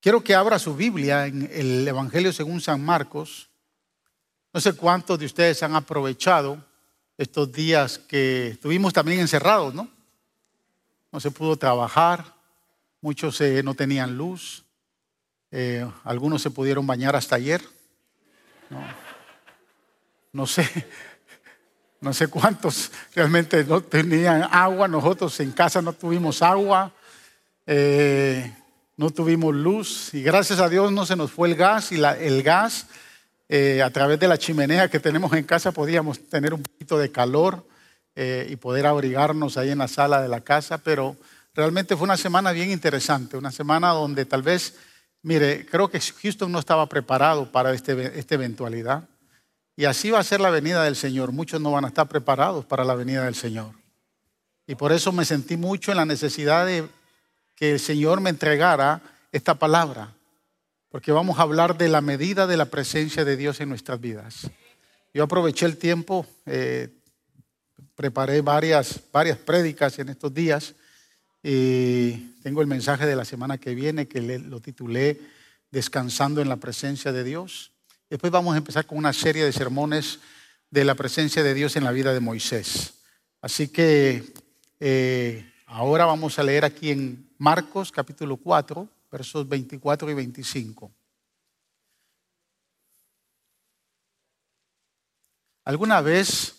Quiero que abra su Biblia en el Evangelio según San Marcos. No sé cuántos de ustedes han aprovechado estos días que estuvimos también encerrados, ¿no? No se pudo trabajar, muchos eh, no tenían luz, eh, algunos se pudieron bañar hasta ayer. No, sé, no sé cuántos realmente no tenían agua, nosotros en casa no tuvimos agua. Eh, no tuvimos luz y gracias a Dios no se nos fue el gas y el gas eh, a través de la chimenea que tenemos en casa podíamos tener un poquito de calor eh, y poder abrigarnos ahí en la sala de la casa, pero realmente fue una semana bien interesante, una semana donde tal vez, mire, creo que Houston no estaba preparado para este, esta eventualidad y así va a ser la venida del Señor, muchos no van a estar preparados para la venida del Señor. Y por eso me sentí mucho en la necesidad de que el Señor me entregara esta palabra, porque vamos a hablar de la medida de la presencia de Dios en nuestras vidas. Yo aproveché el tiempo, eh, preparé varias, varias prédicas en estos días y tengo el mensaje de la semana que viene que lo titulé Descansando en la presencia de Dios. Después vamos a empezar con una serie de sermones de la presencia de Dios en la vida de Moisés. Así que eh, Ahora vamos a leer aquí en Marcos capítulo 4, versos 24 y 25. ¿Alguna vez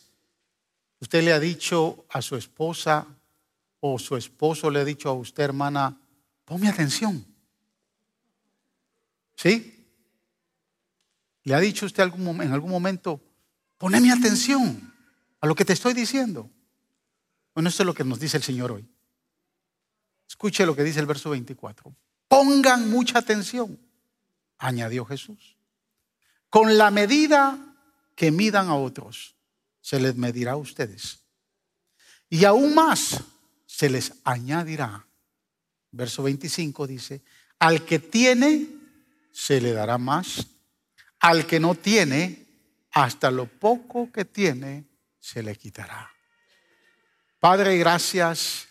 usted le ha dicho a su esposa o su esposo le ha dicho a usted, hermana, ponme atención? ¿Sí? ¿Le ha dicho usted en algún momento, ponme atención a lo que te estoy diciendo? Bueno, eso es lo que nos dice el Señor hoy. Escuche lo que dice el verso 24. Pongan mucha atención, añadió Jesús. Con la medida que midan a otros, se les medirá a ustedes. Y aún más se les añadirá. Verso 25 dice, al que tiene, se le dará más. Al que no tiene, hasta lo poco que tiene, se le quitará. Padre, gracias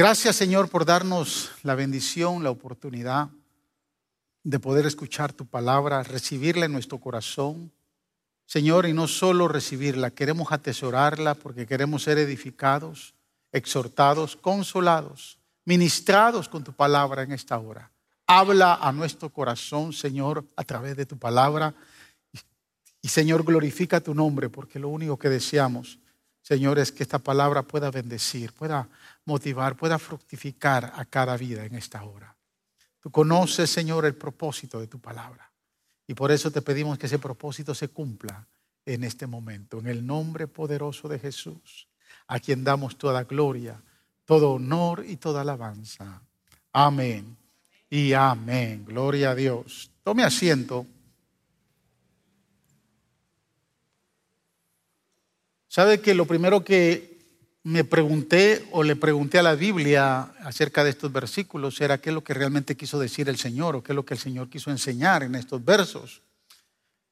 Gracias Señor por darnos la bendición, la oportunidad de poder escuchar tu palabra, recibirla en nuestro corazón. Señor, y no solo recibirla, queremos atesorarla porque queremos ser edificados, exhortados, consolados, ministrados con tu palabra en esta hora. Habla a nuestro corazón, Señor, a través de tu palabra. Y Señor, glorifica tu nombre porque lo único que deseamos, Señor, es que esta palabra pueda bendecir, pueda motivar, pueda fructificar a cada vida en esta hora. Tú conoces, Señor, el propósito de tu palabra. Y por eso te pedimos que ese propósito se cumpla en este momento, en el nombre poderoso de Jesús, a quien damos toda gloria, todo honor y toda alabanza. Amén y amén. Gloria a Dios. Tome asiento. ¿Sabe que lo primero que me pregunté o le pregunté a la Biblia acerca de estos versículos era qué es lo que realmente quiso decir el Señor o qué es lo que el Señor quiso enseñar en estos versos.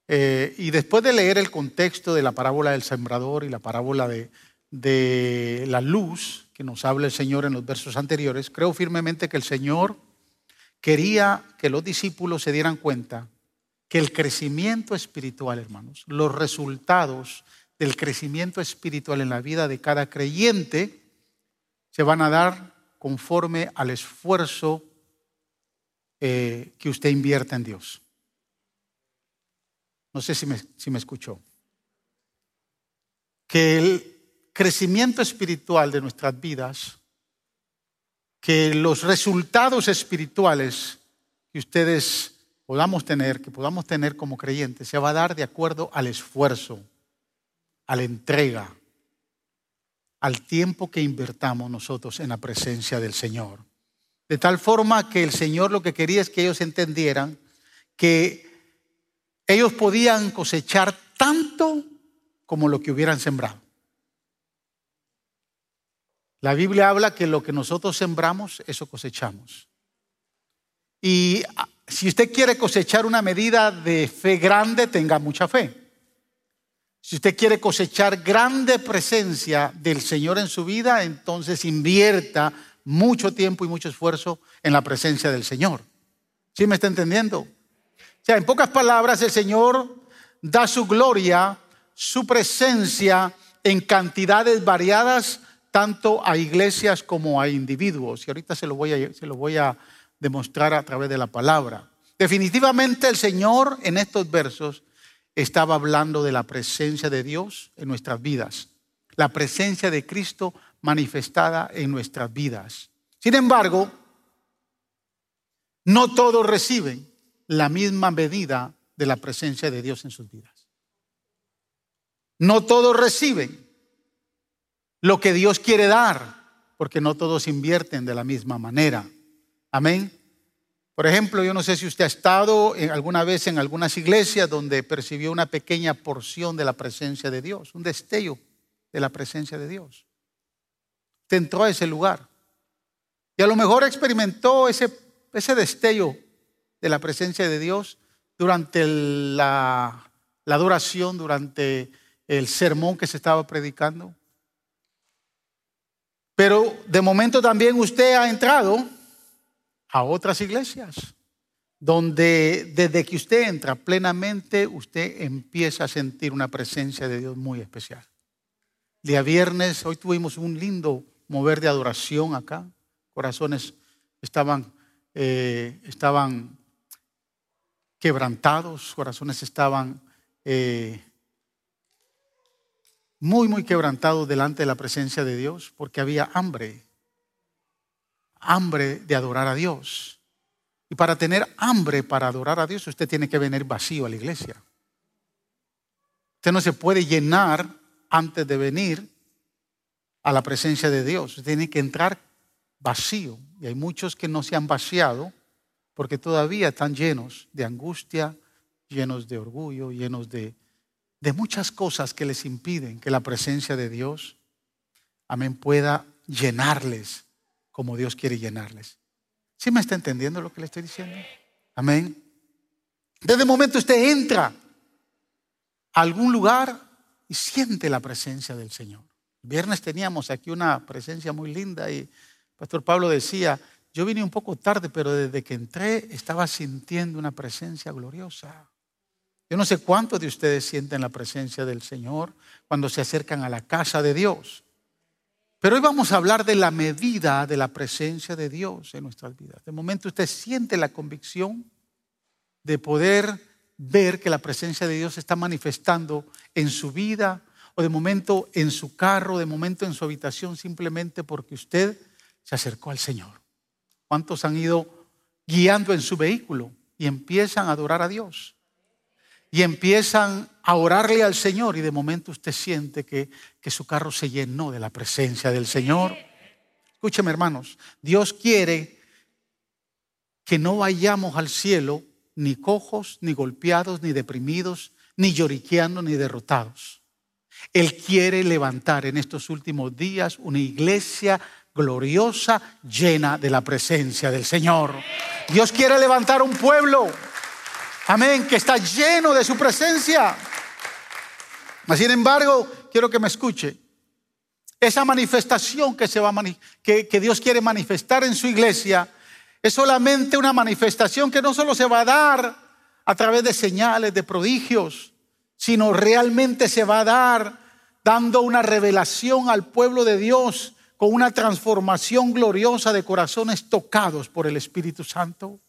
Eh, y después de leer el contexto de la parábola del sembrador y la parábola de, de la luz que nos habla el Señor en los versos anteriores, creo firmemente que el Señor quería que los discípulos se dieran cuenta que el crecimiento espiritual, hermanos, los resultados del crecimiento espiritual en la vida de cada creyente se van a dar conforme al esfuerzo eh, que usted invierta en Dios. No sé si me, si me escuchó. Que el crecimiento espiritual de nuestras vidas, que los resultados espirituales que ustedes podamos tener, que podamos tener como creyentes, se va a dar de acuerdo al esfuerzo a la entrega, al tiempo que invertamos nosotros en la presencia del Señor. De tal forma que el Señor lo que quería es que ellos entendieran que ellos podían cosechar tanto como lo que hubieran sembrado. La Biblia habla que lo que nosotros sembramos, eso cosechamos. Y si usted quiere cosechar una medida de fe grande, tenga mucha fe. Si usted quiere cosechar grande presencia del Señor en su vida, entonces invierta mucho tiempo y mucho esfuerzo en la presencia del Señor. ¿Sí me está entendiendo? O sea, en pocas palabras, el Señor da su gloria, su presencia en cantidades variadas, tanto a iglesias como a individuos. Y ahorita se lo voy a, se lo voy a demostrar a través de la palabra. Definitivamente el Señor en estos versos estaba hablando de la presencia de Dios en nuestras vidas, la presencia de Cristo manifestada en nuestras vidas. Sin embargo, no todos reciben la misma medida de la presencia de Dios en sus vidas. No todos reciben lo que Dios quiere dar, porque no todos invierten de la misma manera. Amén. Por ejemplo, yo no sé si usted ha estado alguna vez en algunas iglesias donde percibió una pequeña porción de la presencia de Dios, un destello de la presencia de Dios. Usted entró a ese lugar y a lo mejor experimentó ese, ese destello de la presencia de Dios durante la, la adoración, durante el sermón que se estaba predicando. Pero de momento también usted ha entrado a otras iglesias, donde desde que usted entra plenamente, usted empieza a sentir una presencia de Dios muy especial. Día viernes, hoy tuvimos un lindo mover de adoración acá, corazones estaban, eh, estaban quebrantados, corazones estaban eh, muy, muy quebrantados delante de la presencia de Dios, porque había hambre hambre de adorar a Dios. Y para tener hambre para adorar a Dios, usted tiene que venir vacío a la iglesia. Usted no se puede llenar antes de venir a la presencia de Dios. Usted tiene que entrar vacío. Y hay muchos que no se han vaciado porque todavía están llenos de angustia, llenos de orgullo, llenos de, de muchas cosas que les impiden que la presencia de Dios, amén, pueda llenarles como Dios quiere llenarles. ¿Sí me está entendiendo lo que le estoy diciendo? Amén. Desde el momento usted entra a algún lugar y siente la presencia del Señor. El viernes teníamos aquí una presencia muy linda y Pastor Pablo decía, yo vine un poco tarde, pero desde que entré estaba sintiendo una presencia gloriosa. Yo no sé cuántos de ustedes sienten la presencia del Señor cuando se acercan a la casa de Dios. Pero hoy vamos a hablar de la medida de la presencia de Dios en nuestras vidas. De momento usted siente la convicción de poder ver que la presencia de Dios está manifestando en su vida o de momento en su carro, de momento en su habitación, simplemente porque usted se acercó al Señor. ¿Cuántos han ido guiando en su vehículo y empiezan a adorar a Dios? y empiezan a orarle al Señor y de momento usted siente que, que su carro se llenó de la presencia del Señor. Escúcheme hermanos, Dios quiere que no vayamos al cielo ni cojos, ni golpeados, ni deprimidos, ni lloriqueando, ni derrotados. Él quiere levantar en estos últimos días una iglesia gloriosa, llena de la presencia del Señor. Dios quiere levantar un pueblo Amén, que está lleno de su presencia. Sin embargo, quiero que me escuche. Esa manifestación que, se va que, que Dios quiere manifestar en su iglesia es solamente una manifestación que no solo se va a dar a través de señales, de prodigios, sino realmente se va a dar dando una revelación al pueblo de Dios con una transformación gloriosa de corazones tocados por el Espíritu Santo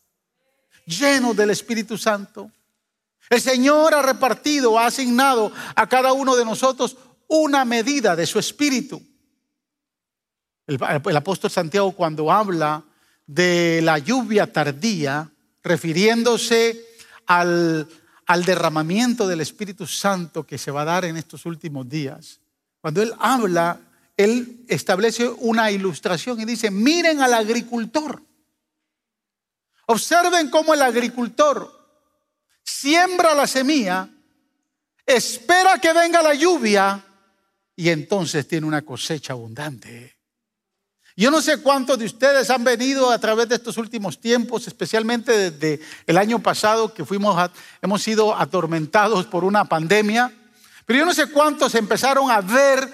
llenos del Espíritu Santo. El Señor ha repartido, ha asignado a cada uno de nosotros una medida de su espíritu. El, apóstol Santiago cuando habla de la lluvia tardía, refiriéndose al, al derramamiento del Espíritu Santo que se va a dar en estos últimos días, cuando él habla, él establece una ilustración y dice, miren al agricultor. Observen cómo el agricultor siembra la semilla, espera que venga la lluvia y entonces tiene una cosecha abundante. Yo no sé cuántos de ustedes han venido a través de estos últimos tiempos, especialmente desde el año pasado que fuimos hemos sido atormentados por una pandemia, pero yo no sé cuántos empezaron a ver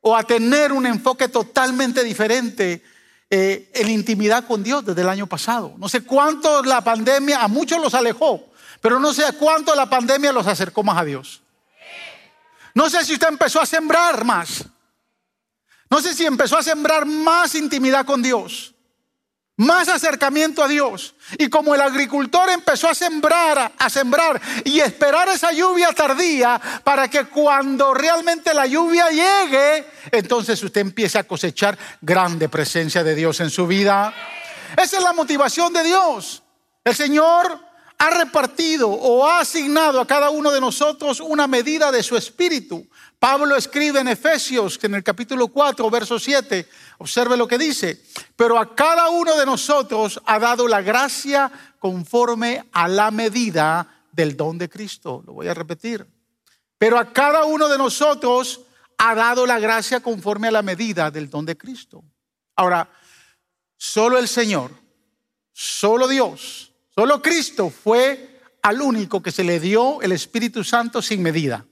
o a tener un enfoque totalmente diferente eh, en intimidad con Dios desde el año pasado. No sé cuánto la pandemia, a muchos los alejó, pero no sé cuánto la pandemia los acercó más a Dios. No sé si usted empezó a sembrar más. No sé si empezó a sembrar más intimidad con Dios más acercamiento a Dios. Y como el agricultor empezó a sembrar, a sembrar y esperar esa lluvia tardía para que cuando realmente la lluvia llegue, entonces usted empiece a cosechar grande presencia de Dios en su vida. Esa es la motivación de Dios. El Señor ha repartido o ha asignado a cada uno de nosotros una medida de su espíritu. Pablo escribe en Efesios, en el capítulo 4, verso 7, observe lo que dice, pero a cada uno de nosotros ha dado la gracia conforme a la medida del don de Cristo. Lo voy a repetir. Pero a cada uno de nosotros ha dado la gracia conforme a la medida del don de Cristo. Ahora, solo el Señor, solo Dios, solo Cristo fue al único que se le dio el Espíritu Santo sin medida.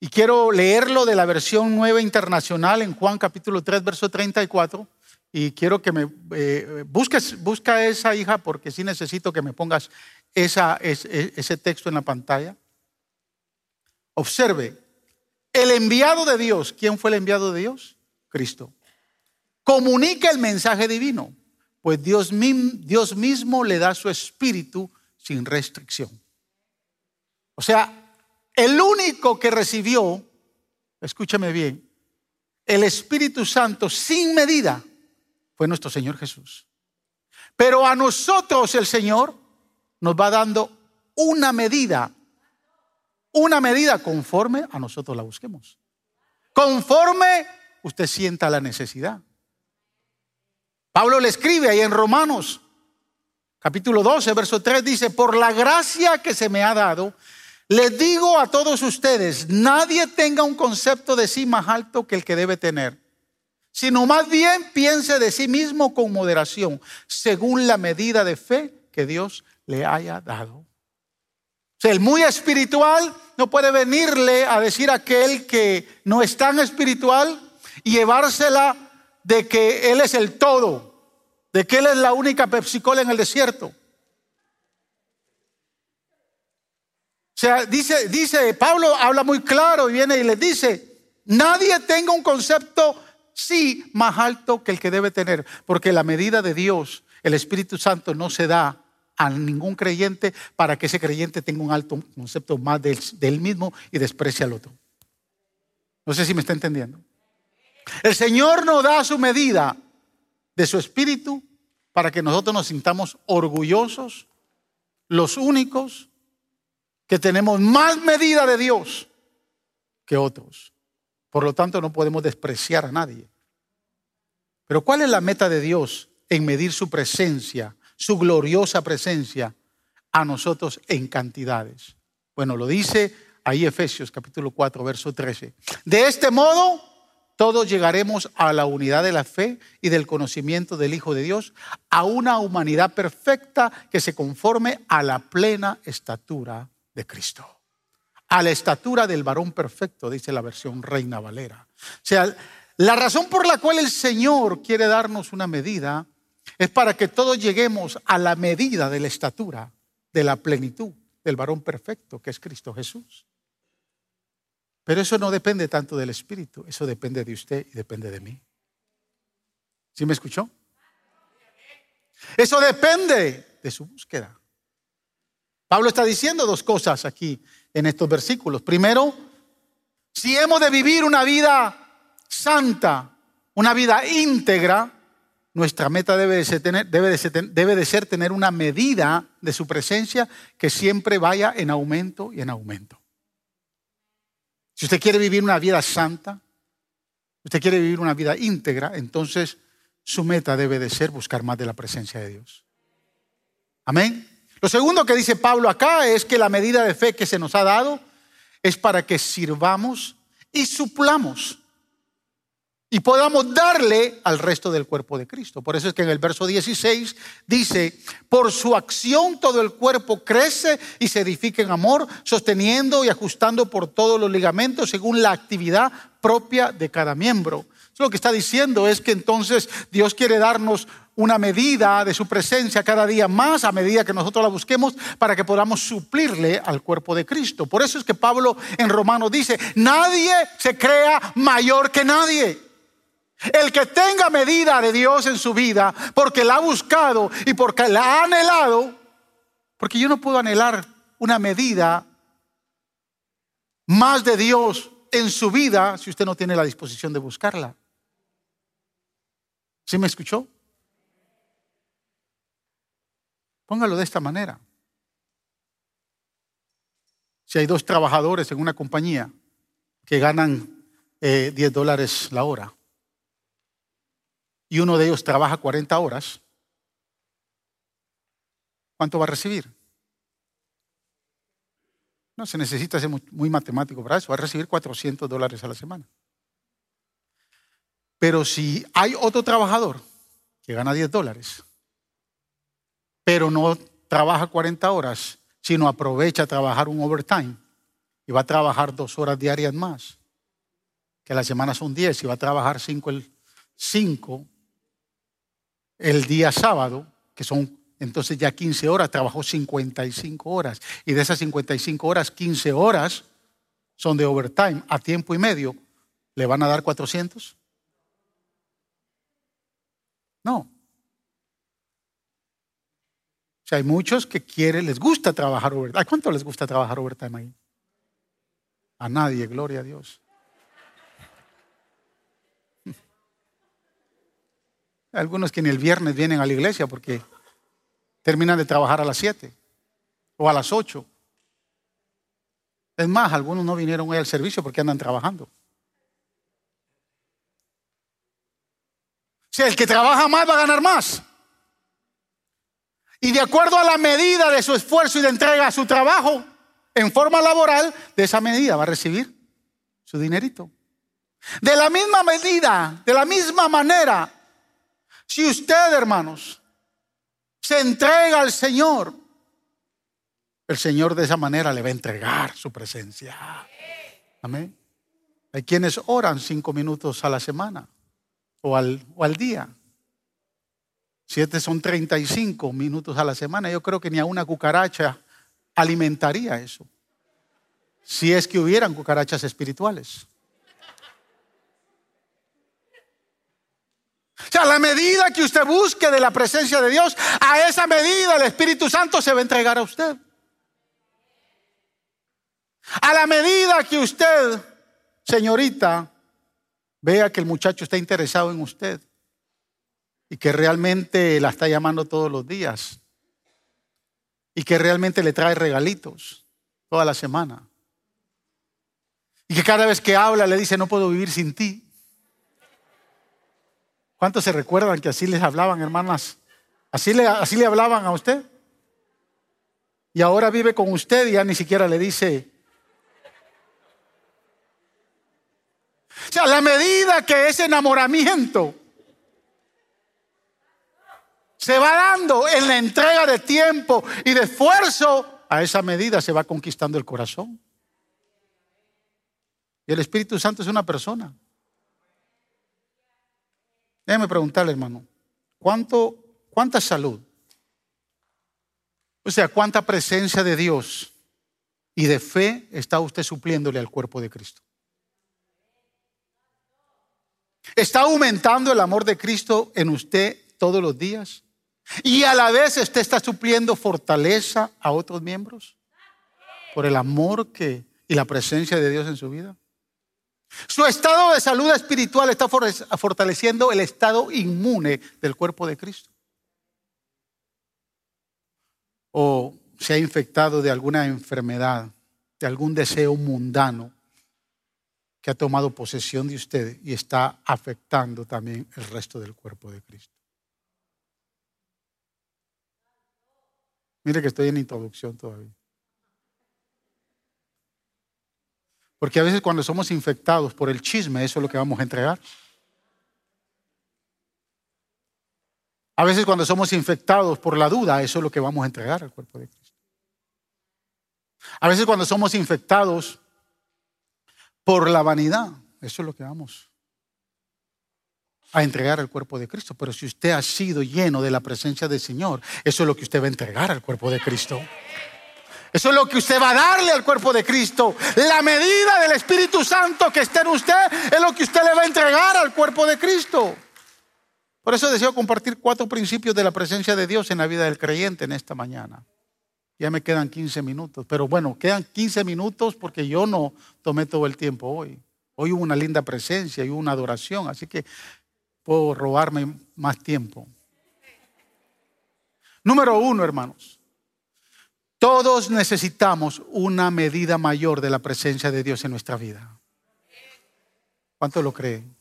Y quiero leerlo de la versión nueva internacional en Juan capítulo 3, verso 34. Y quiero que me eh, busques, busca esa hija porque sí necesito que me pongas esa, ese texto en la pantalla. Observe, el enviado de Dios, ¿quién fue el enviado de Dios? Cristo. Comunica el mensaje divino, pues Dios, Dios mismo le da su espíritu sin restricción. O sea, el único que recibió, escúchame bien, el Espíritu Santo sin medida fue nuestro Señor Jesús. Pero a nosotros el Señor nos va dando una medida, una medida conforme a nosotros la busquemos. Conforme usted sienta la necesidad. Pablo le escribe ahí en Romanos, capítulo 12, verso 3, dice, por la gracia que se me ha dado, les digo a todos ustedes, nadie tenga un concepto de sí más alto que el que debe tener, sino más bien piense de sí mismo con moderación, según la medida de fe que Dios le haya dado. O sea, el muy espiritual no puede venirle a decir a aquel que no es tan espiritual llevársela de que Él es el todo, de que Él es la única pepsicola en el desierto. O sea, dice, dice, Pablo habla muy claro y viene y les dice, nadie tenga un concepto sí más alto que el que debe tener, porque la medida de Dios, el Espíritu Santo no se da a ningún creyente para que ese creyente tenga un alto concepto más de, de él mismo y desprecie al otro. No sé si me está entendiendo. El Señor nos da su medida de su espíritu para que nosotros nos sintamos orgullosos, los únicos, que tenemos más medida de Dios que otros. Por lo tanto, no podemos despreciar a nadie. Pero ¿cuál es la meta de Dios en medir su presencia, su gloriosa presencia a nosotros en cantidades? Bueno, lo dice ahí Efesios capítulo 4, verso 13. De este modo, todos llegaremos a la unidad de la fe y del conocimiento del Hijo de Dios, a una humanidad perfecta que se conforme a la plena estatura de Cristo. A la estatura del varón perfecto, dice la versión Reina Valera. O sea, la razón por la cual el Señor quiere darnos una medida es para que todos lleguemos a la medida de la estatura, de la plenitud del varón perfecto, que es Cristo Jesús. Pero eso no depende tanto del Espíritu, eso depende de usted y depende de mí. ¿Sí me escuchó? Eso depende de su búsqueda. Pablo está diciendo dos cosas aquí en estos versículos. Primero, si hemos de vivir una vida santa, una vida íntegra, nuestra meta debe de, ser tener, debe, de ser, tener una medida de su presencia que siempre vaya en aumento y en aumento. Si usted quiere vivir una vida santa, usted quiere vivir una vida íntegra, entonces su meta debe de ser buscar más de la presencia de Dios. Amén. Lo segundo que dice Pablo acá es que la medida de fe que se nos ha dado es para que sirvamos y suplamos y podamos darle al resto del cuerpo de Cristo. Por eso es que en el verso 16 dice, por su acción todo el cuerpo crece y se edifica en amor, sosteniendo y ajustando por todos los ligamentos según la actividad propia de cada miembro. lo que está diciendo es que entonces Dios quiere darnos una medida de su presencia cada día más a medida que nosotros la busquemos para que podamos suplirle al cuerpo de Cristo. Por eso es que Pablo en Romanos dice, nadie se crea mayor que nadie. El que tenga medida de Dios en su vida porque la ha buscado y porque la ha anhelado, porque yo no puedo anhelar una medida más de Dios en su vida si usted no tiene la disposición de buscarla. ¿Sí me escuchó? Póngalo de esta manera. Si hay dos trabajadores en una compañía que ganan 10 eh, dólares la hora y uno de ellos trabaja 40 horas, ¿cuánto va a recibir? No se necesita ser muy, matemático para eso, va a recibir 400 dólares a la semana. Pero si hay otro trabajador que gana 10 dólares, pero no trabaja 40 horas, sino aprovecha trabajar un overtime y va a trabajar dos horas diarias más, que a la semana son 10 y va a trabajar 5 el, el día sábado, que son entonces ya 15 horas, trabajó 55 horas. Y de esas 55 horas, 15 horas son de overtime a tiempo y medio. ¿Le van a dar 400? No. O sea, hay muchos que quieren, les gusta trabajar overtime. ¿A cuánto les gusta trabajar overtime ahí? A nadie, gloria a Dios. Algunos que ni el viernes vienen a la iglesia porque terminan de trabajar a las 7 o a las 8. Es más, algunos no vinieron hoy al servicio porque andan trabajando. O sea, el que trabaja más va a ganar más. Y de acuerdo a la medida de su esfuerzo y de entrega a su trabajo en forma laboral, de esa medida va a recibir su dinerito. De la misma medida, de la misma manera, si usted, hermanos, se entrega al Señor, el Señor de esa manera le va a entregar su presencia. Amén. Hay quienes oran cinco minutos a la semana o al, o al día. Siete son 35 minutos a la semana. Yo creo que ni a una cucaracha alimentaría eso. Si es que hubieran cucarachas espirituales. O sea, a la medida que usted busque de la presencia de Dios, a esa medida el Espíritu Santo se va a entregar a usted. A la medida que usted, señorita, vea que el muchacho está interesado en usted y que realmente la está llamando todos los días y que realmente le trae regalitos toda la semana y que cada vez que habla le dice no puedo vivir sin ti. ¿Cuántos se recuerdan que así les hablaban, hermanas? ¿Así le, así hablaban a usted? Y ahora vive con usted y ya ni siquiera le dice. O sea, la medida que ese enamoramiento se va dando en la entrega de tiempo y de esfuerzo, a esa medida se va conquistando el corazón. Y el Espíritu Santo es una persona. Déjeme preguntarle, hermano, ¿cuánto, ¿cuánta salud? O sea, ¿cuánta presencia de Dios y de fe está usted supliéndole al cuerpo de Cristo? ¿Está aumentando el amor de Cristo en usted todos los días? ¿Y a la vez usted está supliendo fortaleza a otros miembros? Por el amor que, y la presencia de Dios en su vida. Su estado de salud espiritual está fortaleciendo el estado inmune del cuerpo de Cristo. O se ha infectado de alguna enfermedad, de algún deseo mundano que ha tomado posesión de usted y está afectando también el resto del cuerpo de Cristo. Mire que estoy en introducción todavía. Porque a veces cuando somos infectados por el chisme, eso es lo que vamos a entregar. A veces cuando somos infectados por la duda, eso es lo que vamos a entregar al cuerpo de Cristo. A veces cuando somos infectados por la vanidad, eso es lo que vamos a entregar al cuerpo de Cristo. Pero si usted ha sido lleno de la presencia del Señor, eso es lo que usted va a entregar al cuerpo de Cristo. Eso es lo que usted va a darle al cuerpo de Cristo. La medida del Espíritu Santo que está en usted es lo que usted le va a entregar al cuerpo de Cristo. Por eso deseo compartir cuatro principios de la presencia de Dios en la vida del creyente en esta mañana. Ya me quedan 15 minutos, pero bueno, quedan 15 minutos porque yo no tomé todo el tiempo hoy. Hoy hubo una linda presencia y una adoración, así que puedo robarme más tiempo. Número uno, hermanos. Todos necesitamos una medida mayor de la presencia de Dios en nuestra vida. ¿Cuántos lo creen?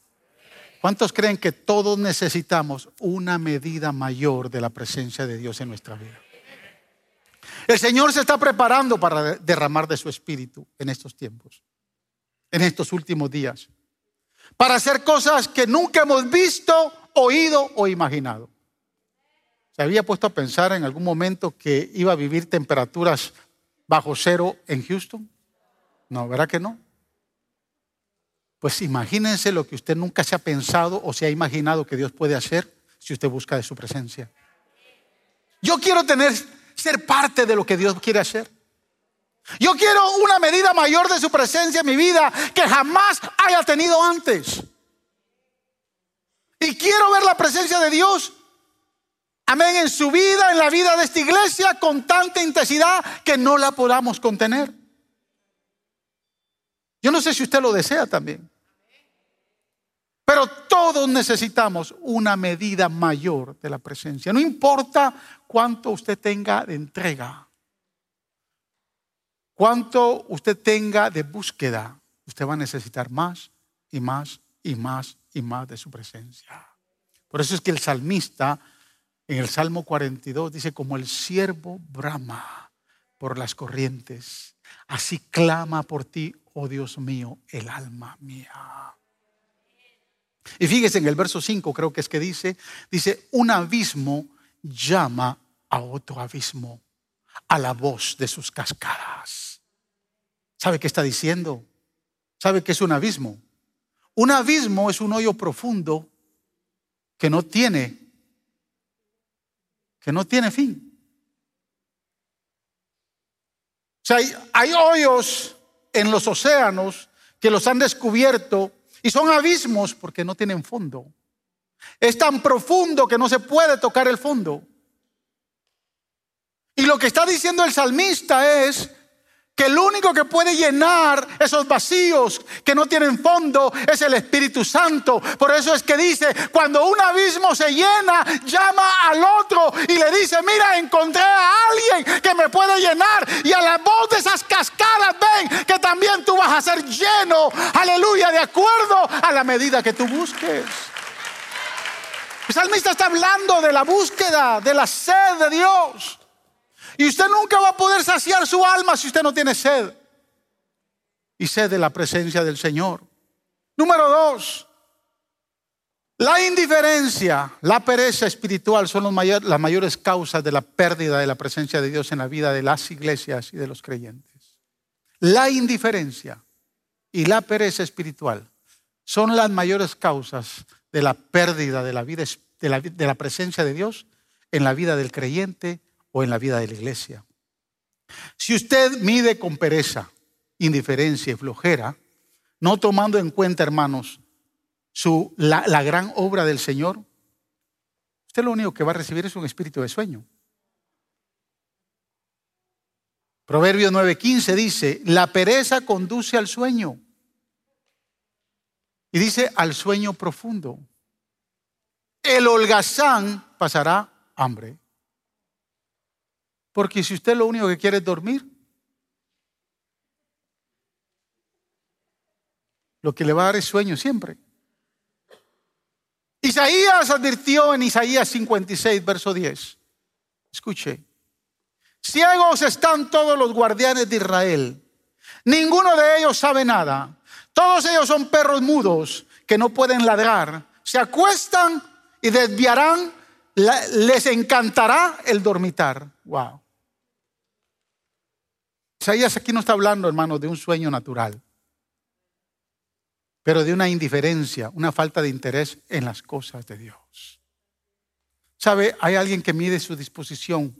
¿Cuántos creen que todos necesitamos una medida mayor de la presencia de Dios en nuestra vida? El Señor se está preparando para derramar de su espíritu en estos tiempos, en estos últimos días para hacer cosas que nunca hemos visto, oído o imaginado. ¿Se había puesto a pensar en algún momento que iba a vivir temperaturas bajo cero en Houston? No, ¿verdad que no? Pues imagínense lo que usted nunca se ha pensado o se ha imaginado que Dios puede hacer si usted busca de su presencia. Yo quiero tener, ser parte de lo que Dios quiere hacer. Yo quiero una medida mayor de su presencia en mi vida que jamás haya tenido antes. Y quiero ver la presencia de Dios, amén, en su vida, en la vida de esta iglesia, con tanta intensidad que no la podamos contener. Yo no sé si usted lo desea también. Pero todos necesitamos una medida mayor de la presencia. No importa cuánto usted tenga de entrega. Cuanto usted tenga de búsqueda, usted va a necesitar más y más y más y más de su presencia. Por eso es que el salmista en el Salmo 42 dice, como el siervo brama por las corrientes, así clama por ti, oh Dios mío, el alma mía. Y fíjese en el verso 5, creo que es que dice, dice, un abismo llama a otro abismo a la voz de sus cascadas. ¿Sabe qué está diciendo? ¿Sabe qué es un abismo? Un abismo es un hoyo profundo que no tiene que no tiene fin. O sea, hay, hay hoyos en los océanos que los han descubierto y son abismos porque no tienen fondo. Es tan profundo que no se puede tocar el fondo. Y lo que está diciendo el salmista es que el único que puede llenar esos vacíos que no tienen fondo es el Espíritu Santo. Por eso es que dice, cuando un abismo se llena, llama al otro y le dice, mira, encontré a alguien que me puede llenar. Y a la voz de esas cascadas, ven que también tú vas a ser lleno, aleluya, de acuerdo a la medida que tú busques. El salmista está hablando de la búsqueda, de la sed de Dios. Y usted nunca va a poder saciar su alma si usted no tiene sed. Y sed de la presencia del Señor. Número dos, la indiferencia, la pereza espiritual son las mayores causas de la pérdida de la presencia de Dios en la vida de las iglesias y de los creyentes. La indiferencia y la pereza espiritual son las mayores causas de la pérdida de la, vida, de de la presencia de Dios en la vida del creyente o en la vida de la iglesia. Si usted mide con pereza, indiferencia y flojera, no tomando en cuenta, hermanos, su, la, la gran obra del Señor, usted lo único que va a recibir es un espíritu de sueño. Proverbio 9:15 dice, la pereza conduce al sueño. Y dice, al sueño profundo. El holgazán pasará hambre. Porque si usted lo único que quiere es dormir, lo que le va a dar es sueño siempre. Isaías advirtió en Isaías 56, verso 10. Escuche. Ciegos están todos los guardianes de Israel. Ninguno de ellos sabe nada. Todos ellos son perros mudos que no pueden ladrar. Se acuestan y desviarán. Les encantará el dormitar. Wow. Isaías aquí no está hablando, hermanos, de un sueño natural. pero de una indiferencia, una falta de interés en las cosas de Dios. ¿Sabe? Hay alguien que mide su disposición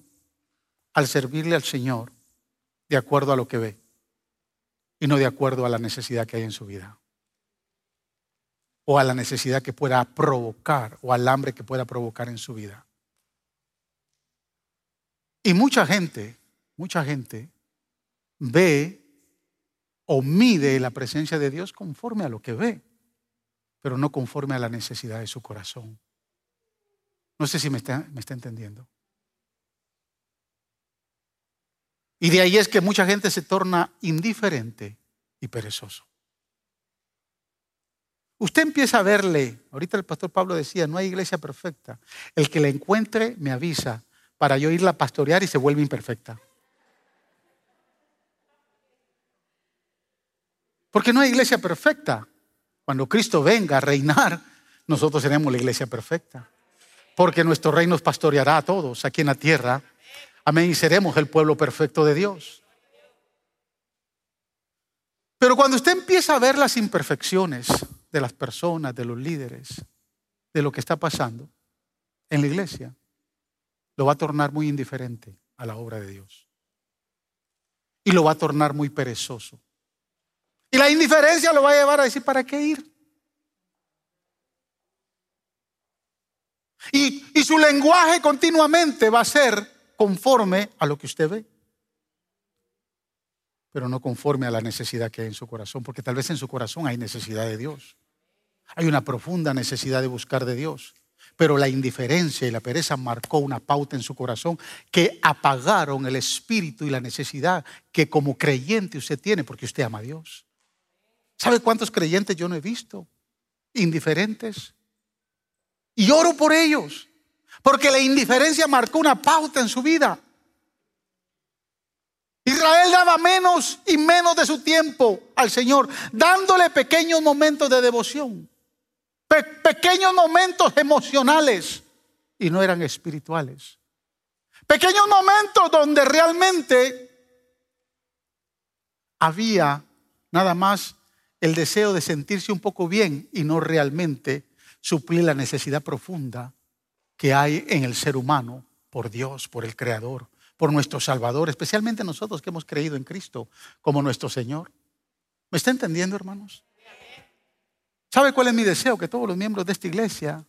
al servirle al Señor de acuerdo a lo que ve y no de acuerdo a la necesidad que hay en su vida. O a la necesidad que pueda provocar o al hambre que pueda provocar en su vida. Y mucha gente, mucha gente ve o mide la presencia de Dios conforme a lo que ve, pero no conforme a la necesidad de su corazón. No sé si me está, me está entendiendo. Y de ahí es que mucha gente se torna indiferente y perezoso. Usted empieza a verle, ahorita el pastor Pablo decía, no hay iglesia perfecta. El que la encuentre me avisa para yo irla a pastorear y se vuelve imperfecta. Porque no hay iglesia perfecta. Cuando Cristo venga a reinar, nosotros seremos la iglesia perfecta. Porque nuestro reino nos pastoreará a todos aquí en la tierra. Amén. Y seremos el pueblo perfecto de Dios. Pero cuando usted empieza a ver las imperfecciones de las personas, de los líderes, de lo que está pasando en la iglesia, lo va a tornar muy indiferente a la obra de Dios. Y lo va a tornar muy perezoso. Y la indiferencia lo va a llevar a decir, ¿para qué ir? Y, y su lenguaje continuamente va a ser conforme a lo que usted ve, pero no conforme a la necesidad que hay en su corazón, porque tal vez en su corazón hay necesidad de Dios. Hay una profunda necesidad de buscar de Dios. Pero la indiferencia y la pereza marcó una pauta en su corazón que apagaron el espíritu y la necesidad que como creyente usted tiene porque usted ama a Dios. ¿Sabe cuántos creyentes yo no he visto? Indiferentes. Y oro por ellos. Porque la indiferencia marcó una pauta en su vida. Israel daba menos y menos de su tiempo al Señor, dándole pequeños momentos de devoción, pequeños momentos emocionales y no eran espirituales. Pequeños momentos donde realmente había nada más el deseo de sentirse un poco bien y no realmente suplir la necesidad profunda que hay en el ser humano por Dios, por el Creador, por nuestro Salvador, especialmente nosotros que hemos creído en Cristo como nuestro Señor. ¿Me está entendiendo, hermanos? ¿Sabe cuál es mi deseo? Que todos los miembros de esta iglesia,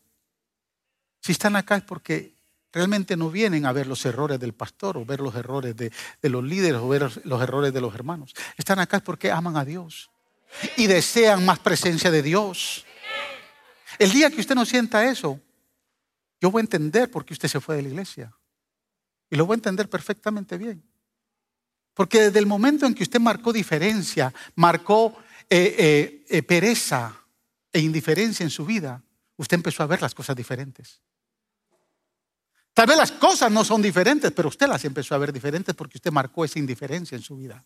si están acá es porque realmente no vienen a ver los errores del pastor o ver los errores de, de los líderes o ver los errores de los hermanos. Están acá es porque aman a Dios y desean más presencia de Dios. El día que usted no sienta eso, yo voy a entender por qué usted se fue de la iglesia. Y lo voy a entender perfectamente bien. Porque desde el momento en que usted marcó diferencia, marcó eh, eh, eh, pereza e indiferencia en su vida, usted empezó a ver las cosas diferentes. Tal vez las cosas no son diferentes, pero usted las empezó a ver diferentes porque usted marcó esa indiferencia en su vida.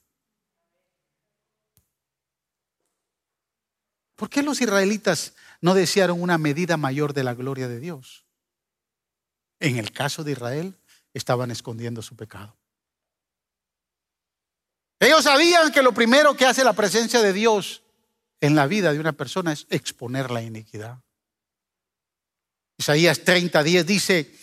¿Por qué los israelitas no desearon una medida mayor de la gloria de Dios? En el caso de Israel, estaban escondiendo su pecado. Ellos sabían que lo primero que hace la presencia de Dios en la vida de una persona es exponer la iniquidad. Isaías 30, 10 dice,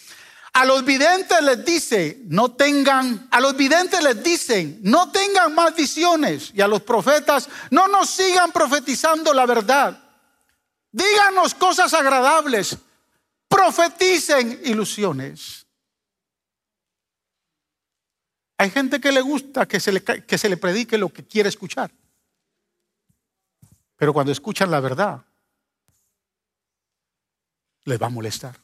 a los videntes les dice, no tengan, a los videntes les dicen, no tengan más visiones. Y a los profetas, no nos sigan profetizando la verdad. Díganos cosas agradables. Profeticen ilusiones. Hay gente que le gusta que se le, que se le predique lo que quiere escuchar. Pero cuando escuchan la verdad, les va a molestar.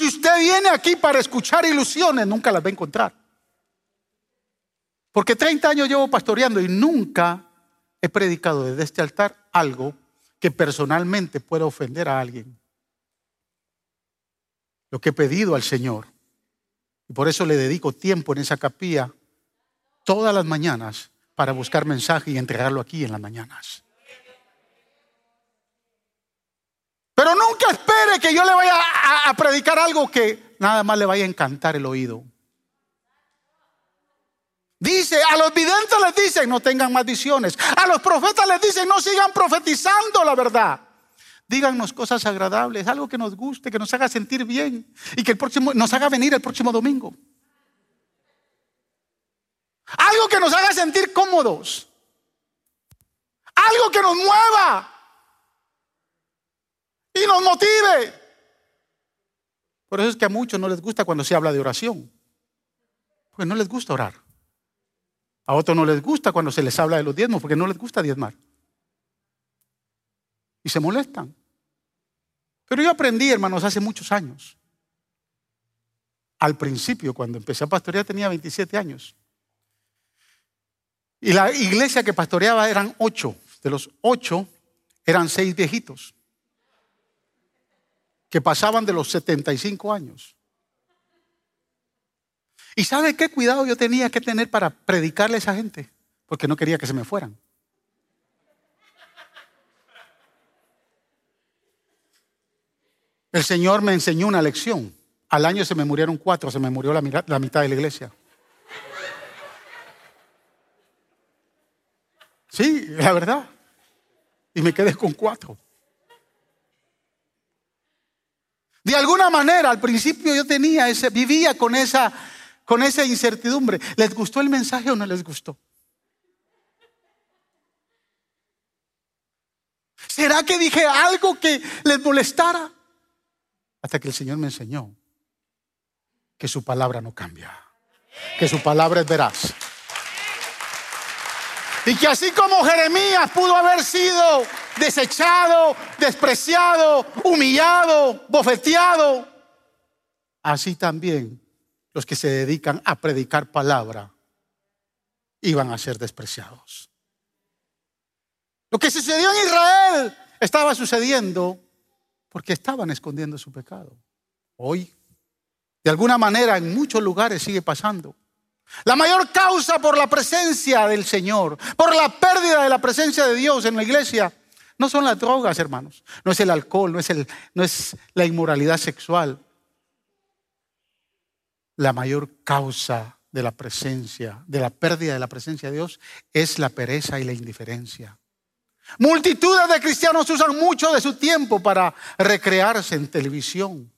Si usted viene aquí para escuchar ilusiones, nunca las va a encontrar. Porque 30 años llevo pastoreando y nunca he predicado desde este altar algo que personalmente pueda ofender a alguien. Lo que he pedido al Señor. Y por eso le dedico tiempo en esa capilla todas las mañanas para buscar mensaje y entregarlo aquí en las mañanas. Pero nunca espere que yo le vaya a, predicar algo que nada más le vaya a encantar el oído. Dice, a los videntes les dicen, no tengan más visiones. A los profetas les dicen, no sigan profetizando la verdad. Díganos cosas agradables, algo que nos guste, que nos haga sentir bien y que el próximo, nos haga venir el próximo domingo. Algo que nos haga sentir cómodos. Algo que nos mueva y nos motive. Por eso es que a muchos no les gusta cuando se habla de oración. Porque no les gusta orar. A otros no les gusta cuando se les habla de los diezmos porque no les gusta diezmar. Y se molestan. Pero yo aprendí, hermanos, hace muchos años. Al principio, cuando empecé a pastorear, tenía 27 años. Y la iglesia que pastoreaba eran ocho. De los ocho, eran seis viejitos que pasaban de los 75 años. ¿Y sabe qué cuidado yo tenía que tener para predicarle a esa gente? Porque no quería que se me fueran. El Señor me enseñó una lección. Al año se me murieron cuatro, se me murió la, mitad de la iglesia. Sí, la verdad. Y me quedé con cuatro. De alguna manera, al principio yo tenía ese, vivía con esa, con esa incertidumbre. ¿Les gustó el mensaje o no les gustó? ¿Será que dije algo que les molestara? Hasta que el Señor me enseñó que su palabra no cambia, que su palabra es veraz. Y que así como Jeremías pudo haber sido desechado, despreciado, humillado, bofeteado, así también los que se dedican a predicar palabra iban a ser despreciados. Lo que sucedió en Israel estaba sucediendo porque estaban escondiendo su pecado. Hoy, de alguna manera, en muchos lugares sigue pasando. La mayor causa por la presencia del Señor, por la pérdida de la presencia de Dios en la iglesia, no son las drogas, hermanos. No es el alcohol, no es, el, no es la inmoralidad sexual. La mayor causa de la presencia, de la pérdida de la presencia de Dios, es la pereza y la indiferencia. Multitudes de cristianos usan mucho de su tiempo para recrearse en televisión,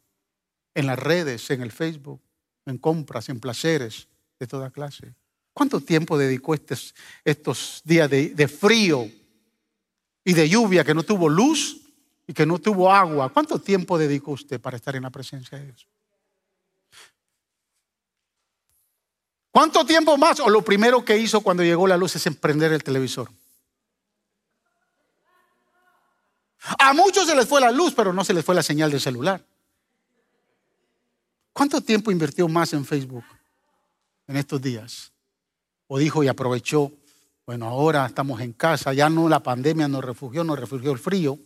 en las redes, en el Facebook, en compras, en placeres de toda clase. ¿Cuánto tiempo dedicó estos, estos días de, de frío y de lluvia que no tuvo luz y que no tuvo agua? ¿Cuánto tiempo dedicó usted para estar en la presencia de Dios? ¿Cuánto tiempo más? O lo primero que hizo cuando llegó la luz es emprender el televisor. A muchos se les fue la luz, pero no se les fue la señal del celular. ¿Cuánto tiempo invirtió más en Facebook en estos días? O dijo y aprovechó, bueno, ahora estamos en casa, ya no la pandemia nos refugió, nos refugió el frío,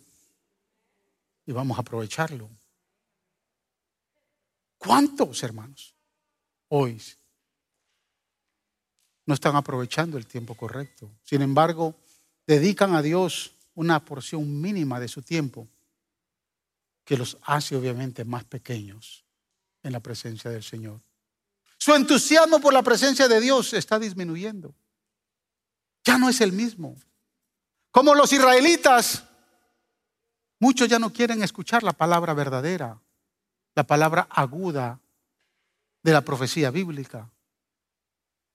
y vamos a aprovecharlo. ¿Cuántos hermanos hoy no están aprovechando el tiempo correcto? Sin embargo, dedican a Dios una porción mínima de su tiempo que los hace obviamente más pequeños en la presencia del Señor. Su entusiasmo por la presencia de Dios está disminuyendo. Ya no es el mismo. Como los israelitas, muchos ya no quieren escuchar la palabra verdadera, la palabra aguda de la profecía bíblica.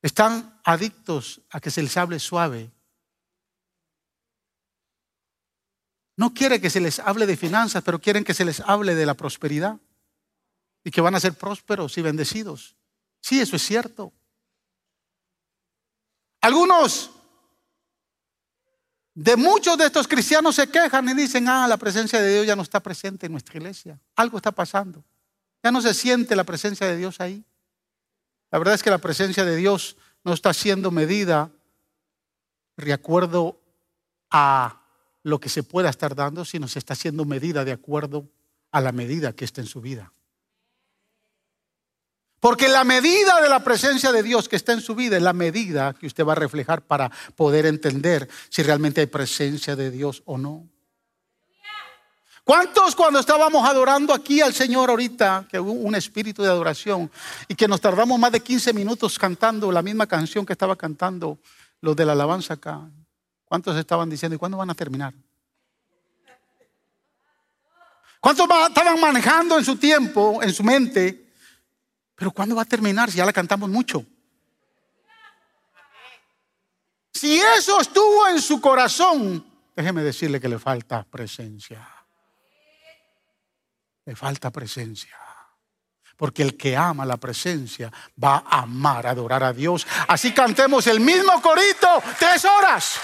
Están adictos a que se les hable suave, No quiere que se les hable de finanzas, pero quieren que se les hable de la prosperidad y que van a ser prósperos y bendecidos. Sí, eso es cierto. Algunos de muchos de estos cristianos se quejan y dicen, ah, la presencia de Dios ya no está presente en nuestra iglesia. Algo está pasando. Ya no se siente la presencia de Dios ahí. La verdad es que la presencia de Dios no está siendo medida de acuerdo a lo que se pueda estar dando, sino se está haciendo medida de acuerdo a la medida que está en su vida. Porque la medida de la presencia de Dios que está en su vida es la medida que usted va a reflejar para poder entender si realmente hay presencia de Dios o no. ¿Cuántos cuando estábamos adorando aquí al Señor ahorita, que hubo un espíritu de adoración y que nos tardamos más de 15 minutos cantando la misma canción que estaba cantando los de la alabanza acá? ¿Cuántos estaban diciendo, ¿y cuándo van a terminar? ¿Cuántos estaban manejando en su tiempo, en su mente? Pero ¿cuándo va a terminar si ya la cantamos mucho? Si eso estuvo en su corazón, déjeme decirle que le falta presencia. Le falta presencia. Porque el que ama la presencia va a amar, adorar a Dios. Así cantemos el mismo corito tres horas,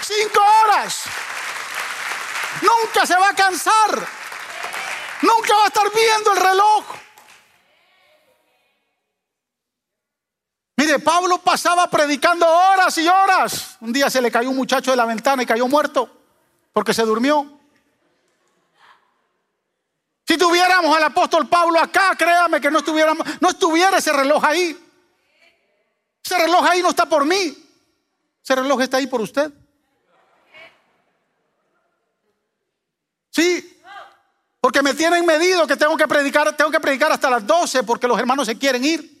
cinco horas. Nunca se va a cansar. Nunca va a estar viendo el reloj. Mire, Pablo pasaba predicando horas y horas. Un día se le cayó un muchacho de la ventana y cayó muerto porque se durmió. Si tuviéramos al apóstol Pablo acá, créame que no, estuviéramos, no estuviera ese reloj ahí. Ese reloj ahí no está por mí. Ese reloj está ahí por usted. Sí, porque me tienen medido que tengo que predicar, tengo que predicar hasta las 12 porque los hermanos se quieren ir.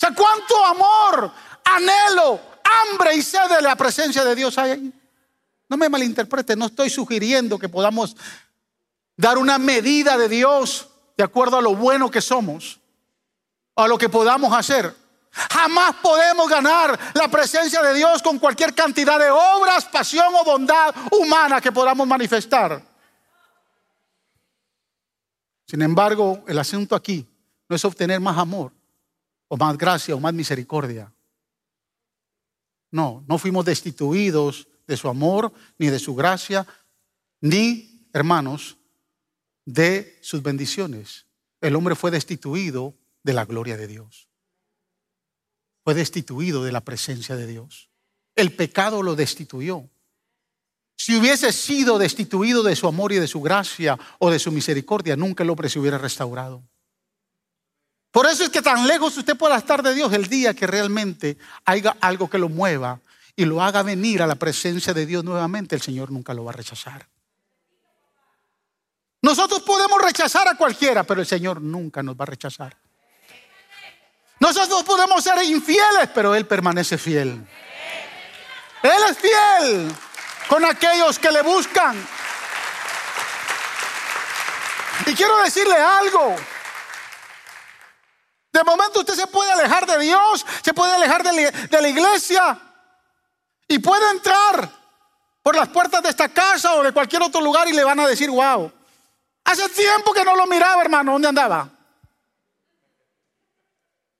Sea, cuánto amor, anhelo, hambre y sed de la presencia de Dios hay ahí. No me malinterprete, no estoy sugiriendo que podamos dar una medida de Dios de acuerdo a lo bueno que somos, a lo que podamos hacer. Jamás podemos ganar la presencia de Dios con cualquier cantidad de obras, pasión o bondad humana que podamos manifestar. Sin embargo, el asunto aquí no es obtener más amor, o más gracia o más misericordia. No, no fuimos destituidos de su amor, ni de su gracia, ni, hermanos, de sus bendiciones. El hombre fue destituido de la gloria de Dios. Fue destituido de la presencia de Dios. El pecado lo destituyó. Si hubiese sido destituido de su amor y de su gracia o de su misericordia, nunca el hombre se hubiera restaurado. Por eso es que tan lejos usted pueda estar de Dios el día que realmente haya algo que lo mueva y lo haga venir a la presencia de Dios nuevamente, el Señor nunca lo va a rechazar. Nosotros podemos rechazar a cualquiera, pero el Señor nunca nos va a rechazar. Nosotros podemos ser infieles, pero Él permanece fiel. Él es fiel con aquellos que le buscan. Y quiero decirle algo. De momento usted se puede alejar de Dios, se puede alejar de la, iglesia y puede entrar por las puertas de esta casa o de cualquier otro lugar y le van a decir, wow, hace tiempo que no lo miraba, hermano, ¿dónde andaba?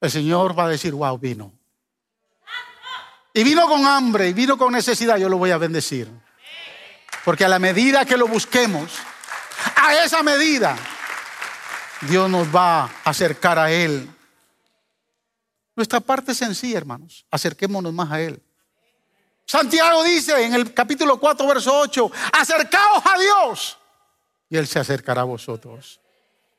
El Señor va a decir, wow, vino. Y vino con hambre y vino con necesidad, yo lo voy a bendecir. Porque a la medida que lo busquemos, a esa medida, Dios nos va a acercar a Él nuestra parte es sencilla, hermanos. Acerquémonos más a Él. Santiago dice en el capítulo 4, verso 8, acercaos a Dios y Él se acercará a vosotros.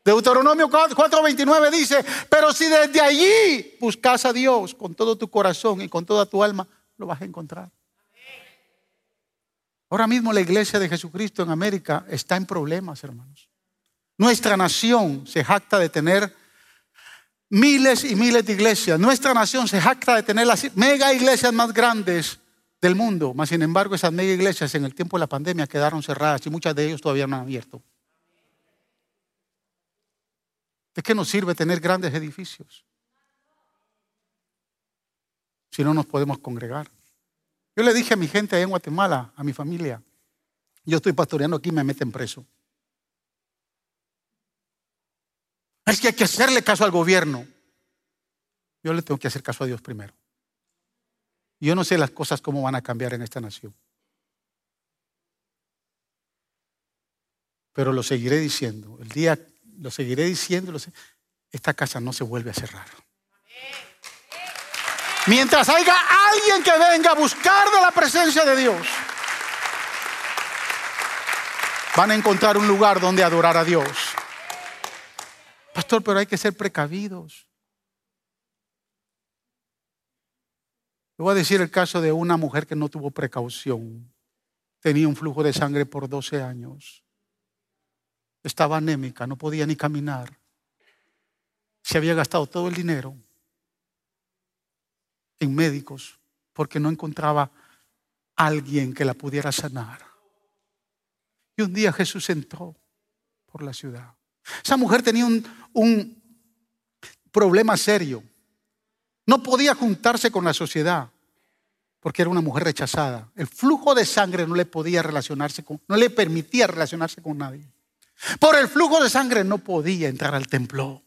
Deuteronomio 4:29 dice, pero si desde allí buscas a Dios con todo tu corazón y con toda tu alma, lo vas a encontrar. Ahora mismo la iglesia de Jesucristo en América está en problemas, hermanos. Nuestra nación se jacta de tener miles y miles de iglesias. Nuestra nación se jacta de tener las mega iglesias más grandes del mundo, mas sin embargo esas mega iglesias en el tiempo de la pandemia quedaron cerradas y muchas de ellas todavía no han abierto. ¿De qué nos sirve tener grandes edificios? Si no nos podemos congregar. Yo le dije a mi gente allá en Guatemala, a mi familia, yo estoy pastoreando aquí, me meten preso. Es que hay que hacerle caso al gobierno. Yo le tengo que hacer caso a Dios primero. Yo no sé las cosas cómo van a cambiar en esta nación. Pero lo seguiré diciendo. El día lo seguiré diciendo. esta casa no se vuelve a cerrar. Mientras haya alguien que venga a buscar de la presencia de Dios, van a encontrar un lugar donde adorar a Dios. Pastor, pero hay que ser precavidos. Le voy a decir el caso de una mujer que no tuvo precaución. tenía un flujo de sangre por 12 años. Estaba anémica, no podía ni caminar. Se había gastado todo el dinero en médicos porque no encontraba alguien que la pudiera sanar. Y un día Jesús entró por la ciudad. Esa mujer tenía un, un problema serio. No podía juntarse con la sociedad porque era una mujer rechazada. El flujo de sangre no le podía relacionarse con, no le permitía relacionarse con nadie. Por el flujo de sangre no podía entrar al templo.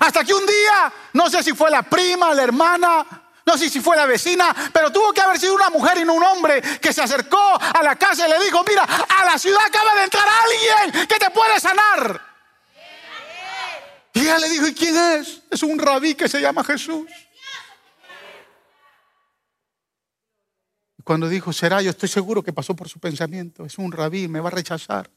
Hasta que un día, no sé si fue la prima, la hermana, no sé si fue la vecina, pero tuvo que haber sido una mujer y no un hombre que se acercó a la casa y le dijo, mira, a la ciudad acaba de entrar alguien que te puede sanar. Y ella le dijo, ¿y quién es? Es un rabí que se llama Jesús. Y cuando dijo, será, yo estoy seguro que pasó por su pensamiento, es un rabí, me va a rechazar.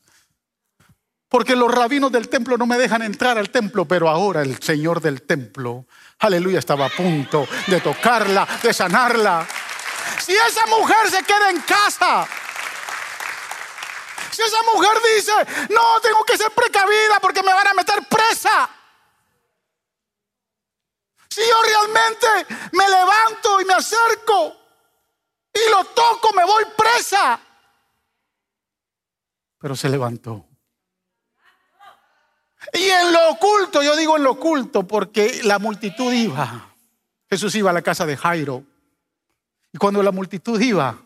Porque los rabinos del templo no me dejan entrar al templo, pero ahora el Señor del templo, aleluya, estaba a punto de tocarla, de sanarla. Si esa mujer se queda en casa, si esa mujer dice, no, tengo que ser precavida porque me van a meter presa. Si yo realmente me levanto y me acerco y lo toco, me voy presa. Pero se levantó. Y en lo oculto, yo digo en lo oculto, porque la multitud iba. Jesús iba a la casa de Jairo. Y cuando la multitud iba,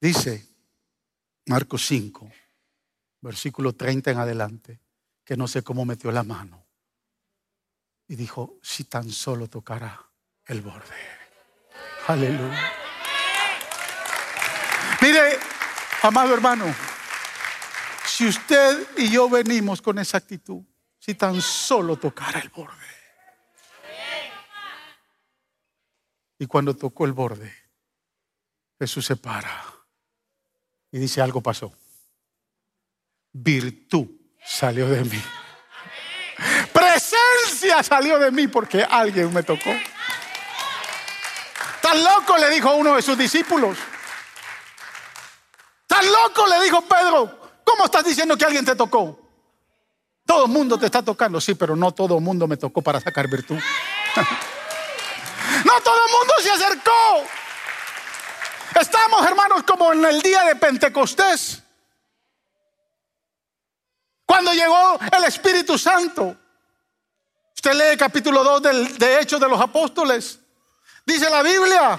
dice Marcos 5, versículo 30 en adelante, que no sé cómo metió la mano. Y dijo, si tan solo tocará el borde. Aleluya. Mire, amado hermano, si usted y yo venimos con esa actitud, si tan solo tocara el borde. Y cuando tocó el borde, Jesús se para y dice, algo pasó. Virtud salió de mí. Presencia salió de mí porque alguien me tocó. Tan loco le dijo uno de sus discípulos. Tan loco le dijo Pedro, ¿Cómo estás diciendo que alguien te tocó? Todo el mundo te está tocando, sí, pero no todo el mundo me tocó para sacar virtud. no todo el mundo se acercó. Estamos, hermanos, como en el día de Pentecostés. Cuando llegó el Espíritu Santo. Usted lee capítulo 2 del, de Hechos de los Apóstoles. Dice la Biblia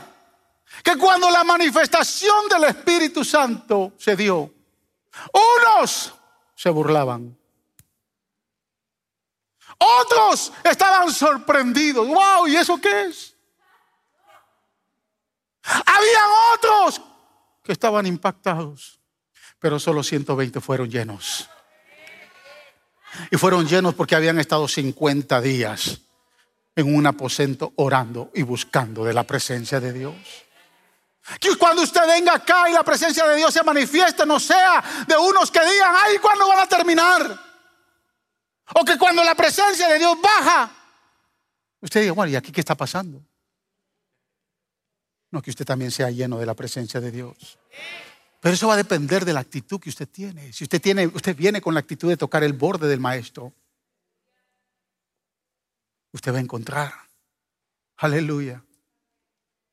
que cuando la manifestación del Espíritu Santo se dio, unos se burlaban. Otros estaban sorprendidos. ¡Wow! ¿Y eso qué es? Habían otros que estaban impactados, pero solo 120 fueron llenos. Y fueron llenos porque habían estado 50 días en un aposento orando y buscando de la presencia de Dios. Que cuando usted venga acá y la presencia de Dios se manifieste, no sea de unos que digan, ay, ¿cuándo van a terminar? O que cuando la presencia de Dios baja, usted diga, bueno, ¿y aquí qué está pasando? No, que usted también sea lleno de la presencia de Dios. Pero eso va a depender de la actitud que usted tiene. Si usted tiene, usted viene con la actitud de tocar el borde del maestro, usted va a encontrar. Aleluya.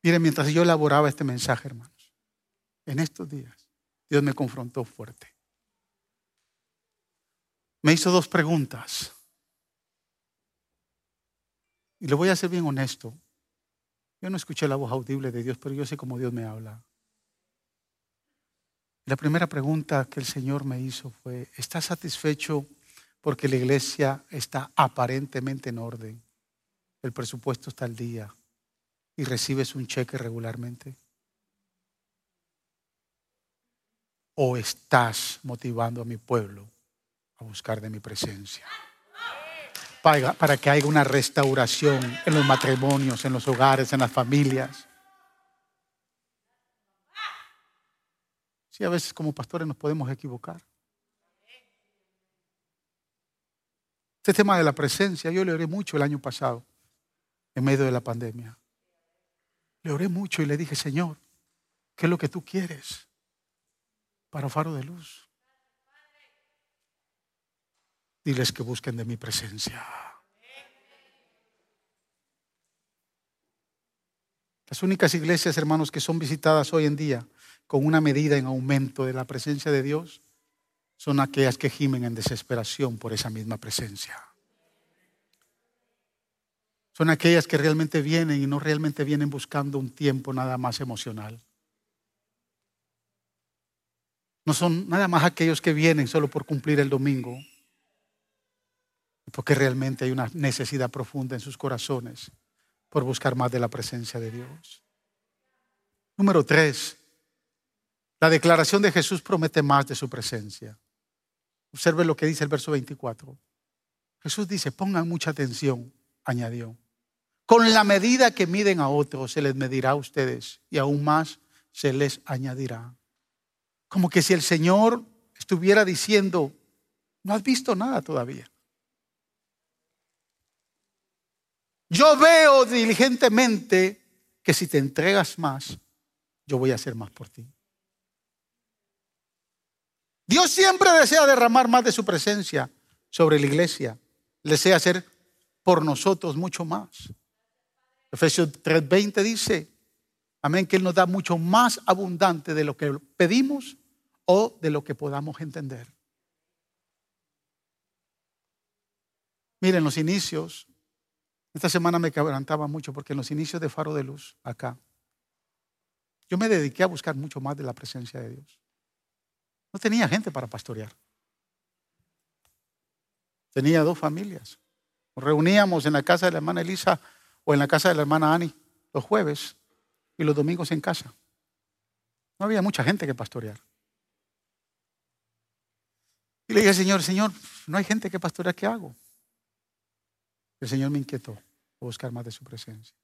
Mire, mientras yo elaboraba este mensaje, hermanos, en estos días, Dios me confrontó fuerte. Me hizo dos preguntas. Y le voy a ser bien honesto. Yo no escuché la voz audible de Dios, pero yo sé cómo Dios me habla. La primera pregunta que el Señor me hizo fue, ¿estás satisfecho porque la iglesia está aparentemente en orden? El presupuesto está al día y recibes un cheque regularmente? ¿O estás motivando a mi pueblo a buscar de mi presencia? Para, para que haya una restauración en los matrimonios, en los hogares, en las familias. Sí, a veces como pastores nos podemos equivocar. Este tema de la presencia, yo le oré mucho el año pasado, en medio de la pandemia. Le oré mucho y le dije, Señor, ¿Qué es lo que tú quieres para faro de luz? Diles que busquen de mi presencia. Las únicas iglesias, hermanos, que son visitadas hoy en día con una medida en aumento de la presencia de Dios son aquellas que gimen en desesperación por esa misma presencia. Son aquellas que realmente vienen y no realmente vienen buscando un tiempo nada más emocional. No son nada más aquellos que vienen solo por cumplir el domingo, porque realmente hay una necesidad profunda en sus corazones por buscar más de la presencia de Dios. Número tres, la declaración de Jesús promete más de su presencia. Observe lo que dice el verso 24. Jesús dice, pongan mucha atención, añadió. Con la medida que miden a otros, se les medirá a ustedes y aún más se les añadirá. Como que si el Señor estuviera diciendo, no has visto nada todavía. Yo veo diligentemente que si te entregas más, yo voy a hacer más por ti. Dios siempre desea derramar más de su presencia sobre la iglesia. Desea hacer por nosotros mucho más. Efesios 3:20 dice, amén, que Él nos da mucho más abundante de lo que pedimos o de lo que podamos entender. Miren, los inicios, esta semana me quebrantaba mucho porque en los inicios de Faro de Luz, acá, yo me dediqué a buscar mucho más de la presencia de Dios. No tenía gente para pastorear. Tenía dos familias. Nos reuníamos en la casa de la hermana Elisa o en la casa de la hermana Ani los jueves y los domingos en casa. No había mucha gente que pastorear. Y le dije, Señor, Señor, no hay gente que pastorear, ¿qué hago? El Señor me inquietó a buscar más de su presencia.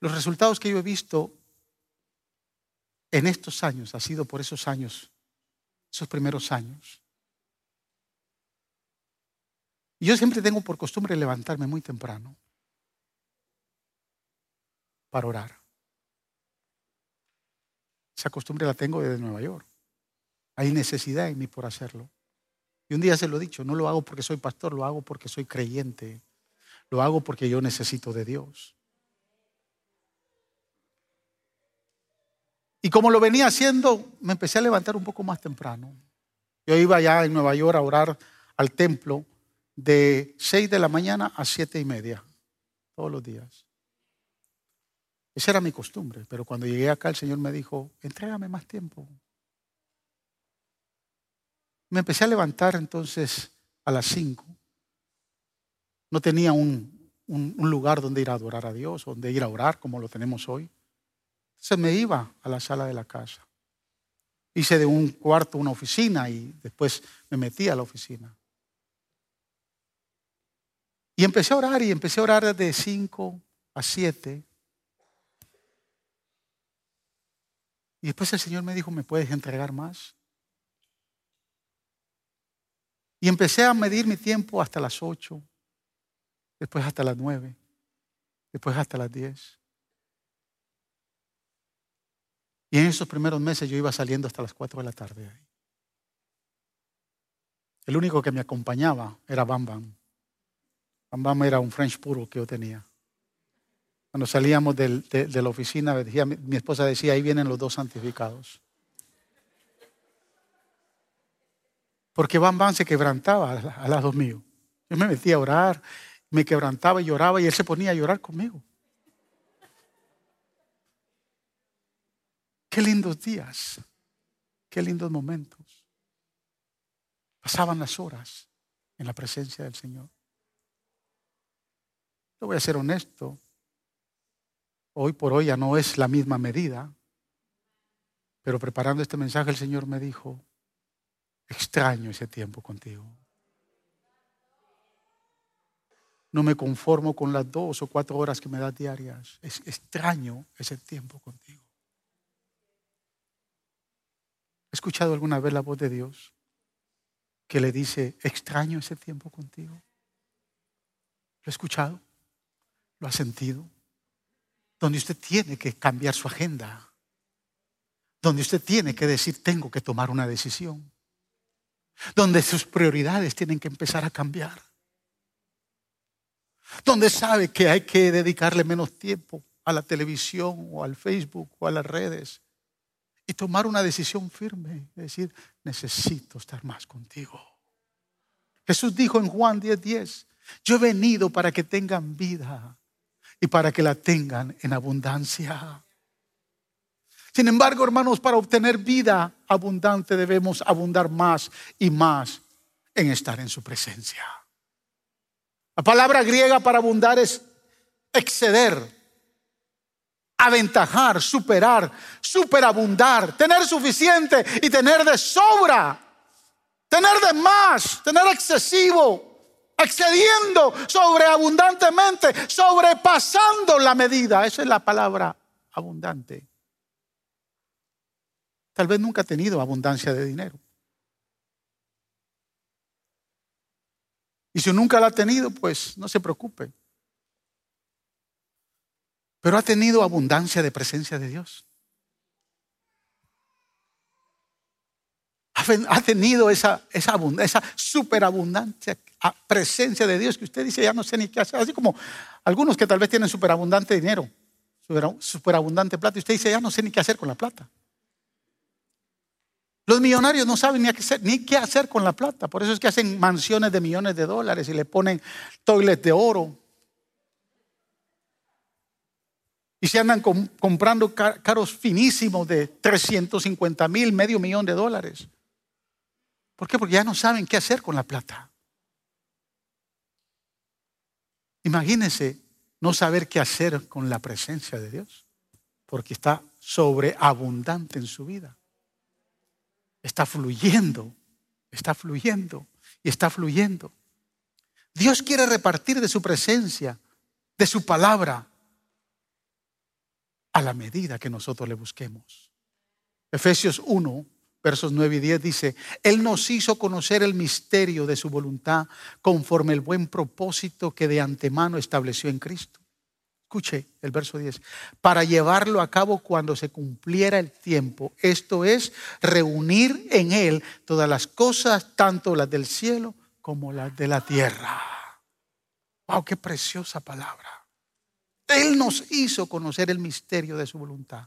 Los resultados que yo he visto en estos años ha sido por esos años esos primeros años. Y yo siempre tengo por costumbre levantarme muy temprano para orar. Esa costumbre la tengo desde Nueva York. Hay necesidad en mí por hacerlo. Y un día se lo he dicho, no lo hago porque soy pastor, lo hago porque soy creyente. Lo hago porque yo necesito de Dios. Y como lo venía haciendo, me empecé a levantar un poco más temprano. Yo iba ya en Nueva York a orar al templo de 6 de la mañana a siete y media, todos los días. Esa era mi costumbre, pero cuando llegué acá el Señor me dijo, entrégame más tiempo. Me empecé a levantar entonces a las 5. No tenía un, un lugar donde ir a adorar a Dios, donde ir a orar como lo tenemos hoy. Se me iba a la sala de la casa. Hice de un cuarto una oficina y después me metí a la oficina. Y empecé a orar y empecé a orar de 5 a 7. Y después el Señor me dijo, ¿me puedes entregar más? Y empecé a medir mi tiempo hasta las 8, después hasta las 9, después hasta las 10. Y en esos primeros meses yo iba saliendo hasta las 4 de la tarde. El único que me acompañaba era Bam Bam. Bam Bam era un French puro que yo tenía. Cuando salíamos de, la oficina, mi esposa decía, ahí vienen los dos santificados. Porque Bam Bam se quebrantaba al lado mío. Yo me metía a orar, me quebrantaba y lloraba y él se ponía a llorar conmigo. Qué lindos días, qué lindos momentos. Pasaban las horas en la presencia del Señor. Yo voy a ser honesto. Hoy por hoy ya no es la misma medida, pero preparando este mensaje el Señor me dijo, extraño ese tiempo contigo. No me conformo con las dos o cuatro horas que me das diarias. Es extraño ese tiempo contigo. ¿Ha escuchado alguna vez la voz de Dios que le dice, extraño ese tiempo contigo? ¿Lo ha escuchado? ¿Lo ha sentido? Donde usted tiene que cambiar su agenda. donde usted tiene que decir, tengo que tomar una decisión, donde sus prioridades tienen que empezar a cambiar, donde sabe que hay que dedicarle menos tiempo a la televisión o al Facebook o a las redes y tomar una decisión firme, decir, necesito estar más contigo. Jesús dijo en Juan 10:10, 10, yo he venido para que tengan vida y para que la tengan en abundancia. Sin embargo, hermanos, para obtener vida abundante debemos abundar más y más en estar en su presencia. La palabra griega para abundar es exceder, aventajar, superar, superabundar, tener suficiente y tener de sobra, tener de más, tener excesivo, excediendo sobreabundantemente, sobrepasando la medida. Esa es la palabra abundante. Tal vez nunca ha tenido abundancia de dinero. Y si nunca la ha tenido, pues no se preocupe. Pero ha tenido abundancia de presencia de Dios. Ha tenido esa, esa, esa superabundancia, presencia de Dios que usted dice, ya no sé ni qué hacer. Así como algunos que tal vez tienen superabundante dinero, superabundante plata, y usted dice, ya no sé ni qué hacer con la plata. Los millonarios no saben ni qué, hacer, ni qué hacer con la plata. Por eso es que hacen mansiones de millones de dólares y le ponen toilets de oro. Y se andan comprando caros finísimos de 350 mil, medio millón de dólares. ¿Por qué? Porque ya no saben qué hacer con la plata. Imagínense no saber qué hacer con la presencia de Dios, porque está sobreabundante en su vida está fluyendo, está fluyendo y está fluyendo. Dios quiere repartir de su presencia, de su palabra, a la medida que nosotros le busquemos. Efesios 1, versos 9 y 10 dice, Él nos hizo conocer el misterio de su voluntad conforme el buen propósito que de antemano estableció en Cristo Escuche el verso 10. Para llevarlo a cabo cuando se cumpliera el tiempo. Esto es reunir en Él todas las cosas, tanto las del cielo como las de la tierra. ¡Wow! ¡Qué preciosa palabra! Él nos hizo conocer el misterio de su voluntad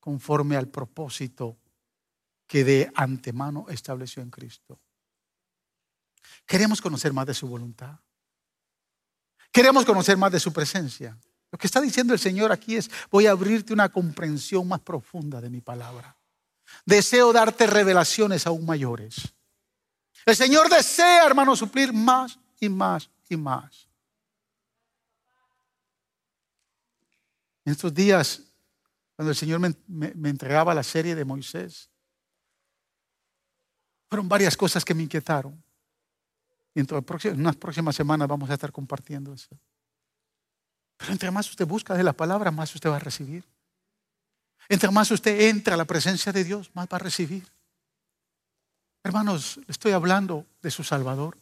conforme al propósito que de antemano estableció en Cristo. Queremos conocer más de su voluntad. Queremos conocer más de su presencia. Lo que está diciendo el Señor aquí es, voy a abrirte una comprensión más profunda de mi palabra. Deseo darte revelaciones aún mayores. El Señor desea, hermano, suplir más y más y más. En estos días, cuando el Señor me, entregaba la serie de Moisés, fueron varias cosas que me inquietaron. Y en, en unas próximas semanas vamos a estar compartiendo eso. Pero entre más usted busca de la palabra, más usted va a recibir. Entre más usted entra a la presencia de Dios, más va a recibir. Hermanos, le estoy hablando de su Salvador.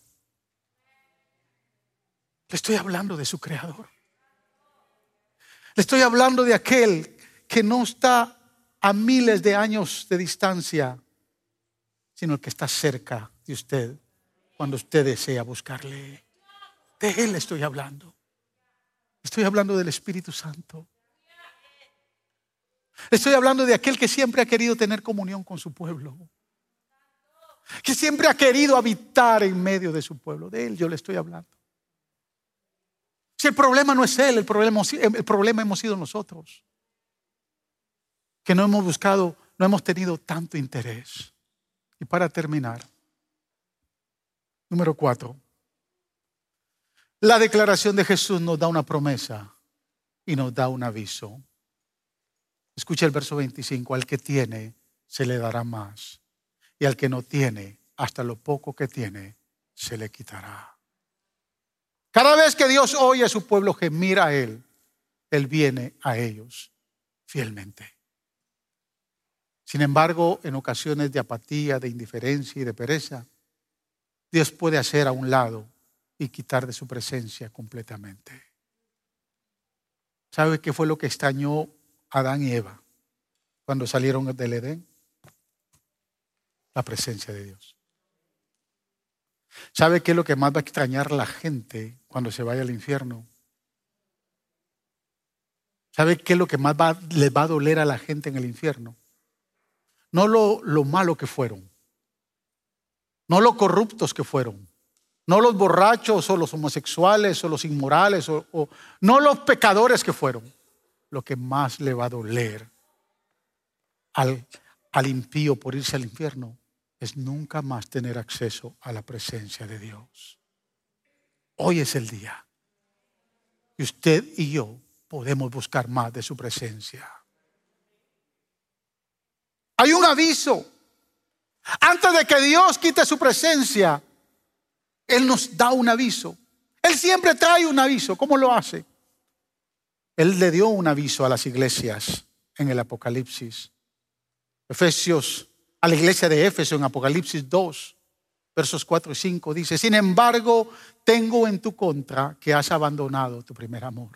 Le estoy hablando de su Creador. Le estoy hablando de aquel que no está a miles de años de distancia, sino el que está cerca de usted cuando usted desea buscarle. De Él estoy hablando. Estoy hablando del Espíritu Santo. Estoy hablando de aquel que siempre ha querido tener comunión con su pueblo. Que siempre ha querido habitar en medio de su pueblo. De Él yo le estoy hablando. Si el problema no es Él, el problema, el problema hemos sido nosotros. Que no hemos buscado, no hemos tenido tanto interés. Y para terminar, Número cuatro. La declaración de Jesús nos da una promesa y nos da un aviso. Escucha el verso 25. Al que tiene, se le dará más. Y al que no tiene, hasta lo poco que tiene, se le quitará. Cada vez que Dios oye a su pueblo gemir a Él, Él viene a ellos fielmente. Sin embargo, en ocasiones de apatía, de indiferencia y de pereza, Dios puede hacer a un lado y quitar de su presencia completamente. ¿Sabe qué fue lo que extrañó Adán y Eva? cuando salieron del Edén? La presencia de Dios. ¿Sabe qué es lo que más va a extrañar la gente cuando se vaya al infierno? ¿Sabe qué es lo que más le va a doler a la gente en el infierno? No lo, lo malo que fueron, no lo corruptos que fueron, no los borrachos o los homosexuales o los inmorales, o, o, no los pecadores que fueron. Lo que más le va a doler al, al impío por irse al infierno es nunca más tener acceso a la presencia de Dios. Hoy es el día. Y usted y yo podemos buscar más de su presencia. Hay un aviso. Antes de que Dios quite su presencia, Él nos da un aviso. Él siempre trae un aviso. ¿Cómo lo hace? Él le dio un aviso a las iglesias en el Apocalipsis. Efesios, a la iglesia de Éfeso en Apocalipsis 2, versos 4 y 5 dice, sin embargo, tengo en tu contra que has abandonado tu primer amor.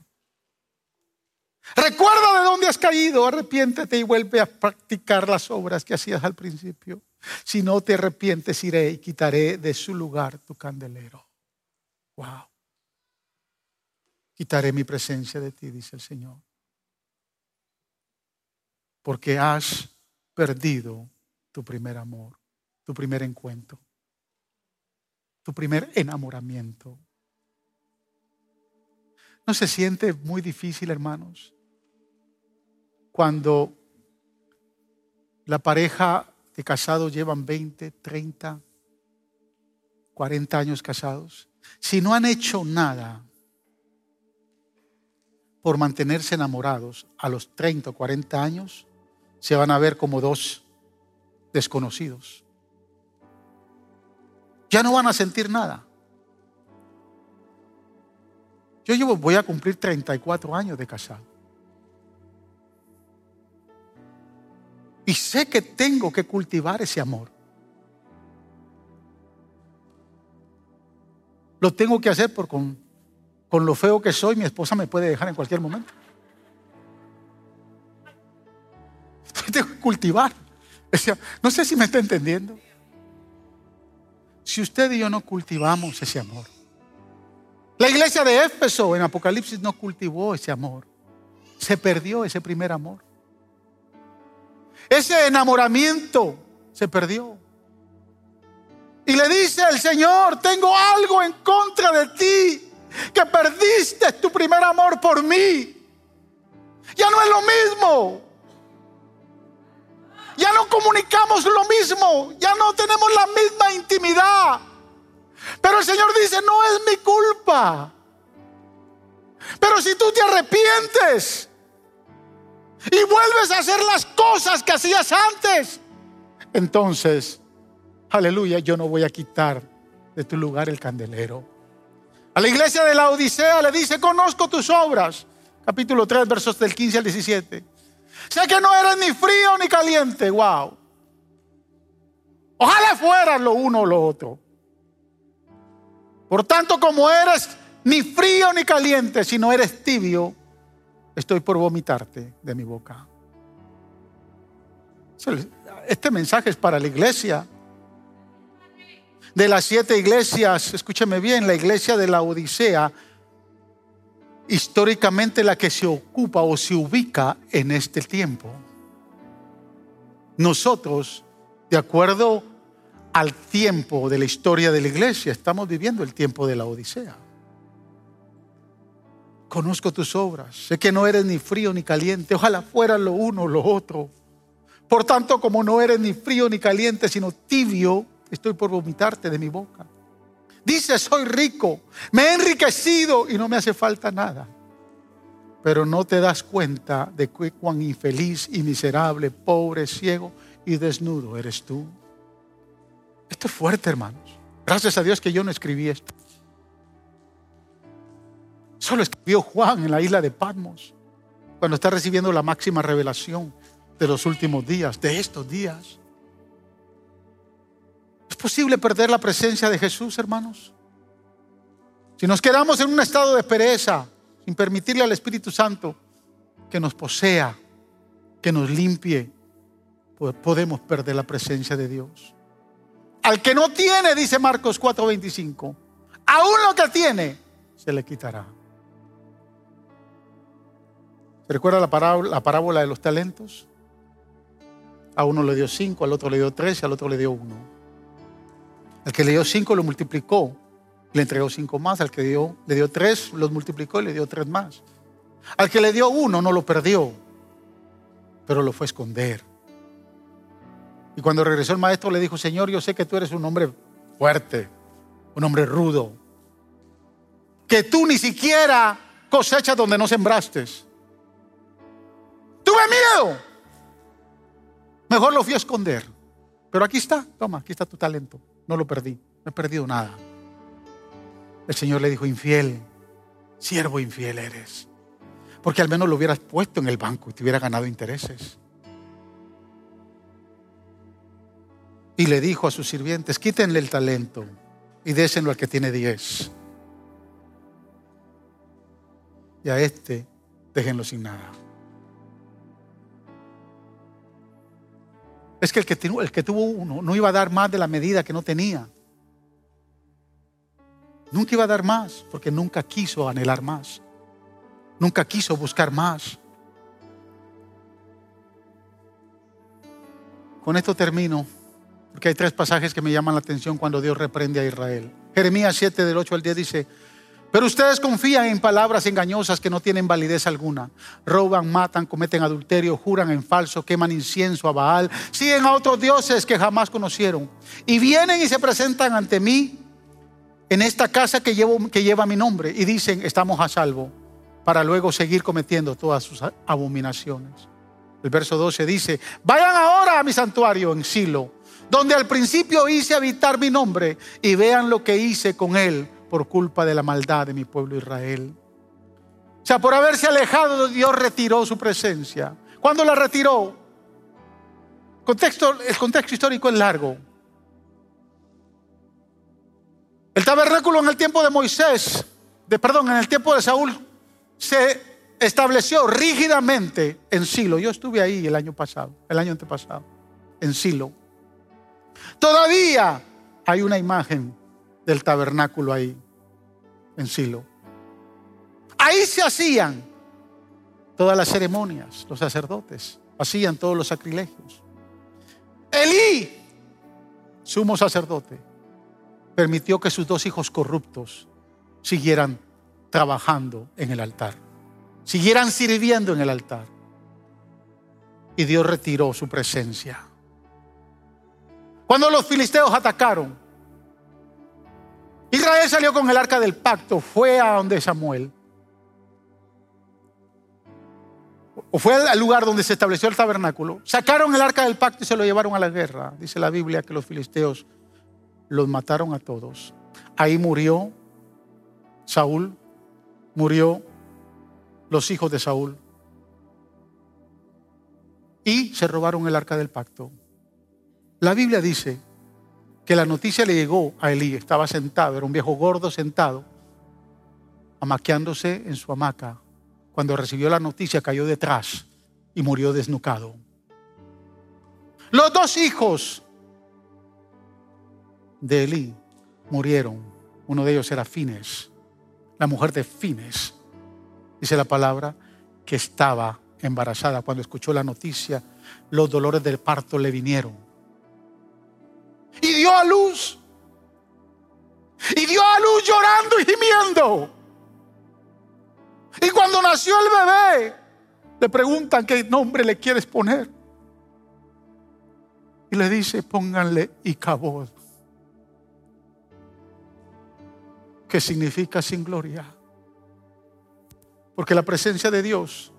Recuerda de dónde has caído, arrepiéntete y vuelve a practicar las obras que hacías al principio. Si no te arrepientes, iré y quitaré de su lugar tu candelero. Wow. Quitaré mi presencia de ti, dice el Señor. Porque has perdido tu primer amor, tu primer encuentro, tu primer enamoramiento. ¿No se siente muy difícil, hermanos? Cuando la pareja de casados llevan 20, 30, 40 años casados, si no han hecho nada por mantenerse enamorados a los 30 o 40 años, se van a ver como dos desconocidos. Ya no van a sentir nada. Yo llevo, voy a cumplir 34 años de casado. Y sé que tengo que cultivar ese amor. Lo tengo que hacer porque con, con lo feo que soy, mi esposa me puede dejar en cualquier momento. tengo que cultivar. No sé si me está entendiendo. Si usted y yo no cultivamos ese amor. La iglesia de Éfeso en Apocalipsis no cultivó ese amor. Se perdió ese primer amor. Ese enamoramiento se perdió. Y le dice el Señor, tengo algo en contra de ti, que perdiste tu primer amor por mí. Ya no es lo mismo. Ya no comunicamos lo mismo, ya no tenemos la misma intimidad. Pero el Señor dice, no es mi culpa. Pero si tú te arrepientes y vuelves a hacer las cosas que hacías antes, entonces, aleluya, yo no voy a quitar de tu lugar el candelero. A la iglesia de la Odisea le dice, conozco tus obras. Capítulo 3, versos del 15 al 17. Sé que no eres ni frío ni caliente. Wow. Ojalá fueras lo uno o lo otro. Por tanto, como eres ni frío ni caliente, si no eres tibio, estoy por vomitarte de mi boca. Este mensaje es para la iglesia. De las siete iglesias, escúcheme bien, la iglesia de la Odisea históricamente la que se ocupa o se ubica en este tiempo. Nosotros, de acuerdo al tiempo de la historia de la iglesia, estamos viviendo el tiempo de la Odisea. Conozco tus obras, sé que no eres ni frío ni caliente, ojalá fuera lo uno o lo otro. Por tanto, como no eres ni frío ni caliente, sino tibio, estoy por vomitarte de mi boca. Dice, soy rico, me he enriquecido y no me hace falta nada. Pero no te das cuenta de cuán infeliz y miserable, pobre, ciego y desnudo eres tú. Esto es fuerte, hermanos. Gracias a Dios que yo no escribí esto. Solo escribió Juan en la isla de Patmos, cuando está recibiendo la máxima revelación de los últimos días, de estos días. ¿Es posible perder la presencia de Jesús, hermanos? Si nos quedamos en un estado de pereza, sin permitirle al Espíritu Santo que nos posea, que nos limpie, podemos perder la presencia de Dios. Al que no tiene, dice Marcos 4:25, aún lo que tiene se le quitará. ¿Se recuerda la parábola, la parábola de los talentos? A uno le dio cinco, al otro le dio tres y al otro le dio uno. Al que le dio cinco lo multiplicó, le entregó cinco más. Al que dio, le dio tres, los multiplicó y le dio tres más. Al que le dio uno no lo perdió, pero lo fue a esconder. Y cuando regresó el maestro le dijo, Señor, yo sé que tú eres un hombre fuerte, un hombre rudo, que tú ni siquiera cosechas donde no sembraste. Tuve miedo. Mejor lo fui a esconder. Pero aquí está, toma, aquí está tu talento. No lo perdí, no he perdido nada. El Señor le dijo, infiel, siervo infiel eres. Porque al menos lo hubieras puesto en el banco y te hubiera ganado intereses. Y le dijo a sus sirvientes, quítenle el talento y désenlo al que tiene diez. Y a este déjenlo sin nada. Es que el que, tuvo uno no iba a dar más de la medida que no tenía. Nunca iba a dar más porque nunca quiso anhelar más. Nunca quiso buscar más. Con esto termino, porque hay tres pasajes que me llaman la atención cuando Dios reprende a Israel. Jeremías 7 del 8 al 10 dice, pero ustedes confían en palabras engañosas que no tienen validez alguna. Roban, matan, cometen adulterio, juran en falso, queman incienso a Baal, siguen a otros dioses que jamás conocieron. Y vienen y se presentan ante mí en esta casa que, lleva mi nombre y dicen, estamos a salvo para luego seguir cometiendo todas sus abominaciones. El verso 12 dice, vayan ahora a mi santuario en Silo, donde al principio hice habitar mi nombre, y vean lo que hice con él por culpa de la maldad de mi pueblo Israel. O sea, por haberse alejado, Dios retiró su presencia. ¿Cuándo la retiró? Contexto, el contexto histórico es largo. El tabernáculo en el tiempo de Moisés, de perdón, en el tiempo de Saúl, se estableció rígidamente en Silo. Yo estuve ahí el año pasado, el año antepasado, en Silo. Todavía hay una imagen del tabernáculo ahí, en Silo. Ahí se hacían todas las ceremonias, los sacerdotes, hacían todos los sacrilegios. Elí, sumo sacerdote, permitió que sus dos hijos corruptos siguieran trabajando en el altar, siguieran sirviendo en el altar. Y Dios retiró su presencia. Cuando los filisteos atacaron, Israel salió con el arca del pacto, fue a donde Samuel. O fue al lugar donde se estableció el tabernáculo. Sacaron el arca del pacto y se lo llevaron a la guerra. Dice la Biblia que los filisteos los mataron a todos. Ahí murió Saúl, murió los hijos de Saúl. Y se robaron el arca del pacto. La Biblia dice que la noticia le llegó a Elí, estaba sentado, era un viejo gordo sentado, amaqueándose en su hamaca. Cuando recibió la noticia cayó detrás y murió desnucado. Los dos hijos de Elí murieron. Uno de ellos era Fines la mujer de Fines, dice la palabra, que estaba embarazada. Cuando escuchó la noticia, los dolores del parto le vinieron. Y dio a luz. Y dio a luz llorando y gimiendo. Y cuando nació el bebé, le preguntan qué nombre le quieres poner. Y le dice, pónganle Icabod. que significa sin gloria. Porque la presencia de Dios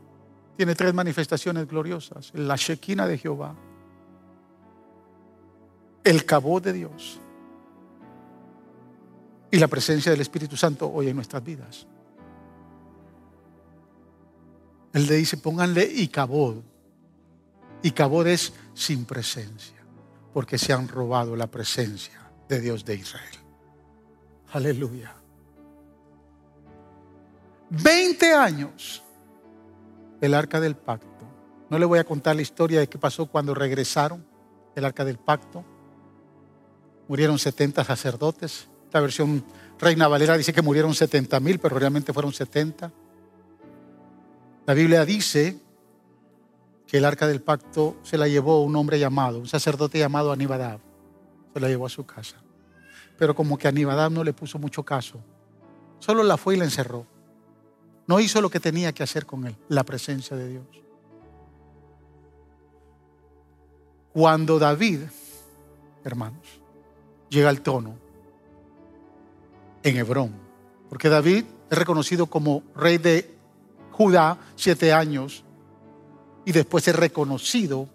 tiene tres manifestaciones gloriosas. La Shekinah de Jehová, el cabo de Dios y la presencia del Espíritu Santo hoy en nuestras vidas. Él le dice, pónganle y cabod. Y cabod es sin presencia, porque se han robado la presencia de Dios de Israel. Aleluya. 20 años el arca del pacto No le voy a contar la historia de qué pasó cuando regresaron del arca del pacto. Murieron 70 sacerdotes. La versión Reina Valera dice que murieron 70 mil, pero realmente fueron 70. La Biblia dice que el arca del pacto se la llevó un hombre llamado, un sacerdote llamado Aníbadab. Se la llevó a su casa. Pero como que Aníbadab no le puso mucho caso. Solo la fue y la encerró. No hizo lo que tenía que hacer con él, la presencia de Dios. Cuando David, hermanos, llega al trono en Hebrón, porque David es reconocido como rey de Judá siete años y después es reconocido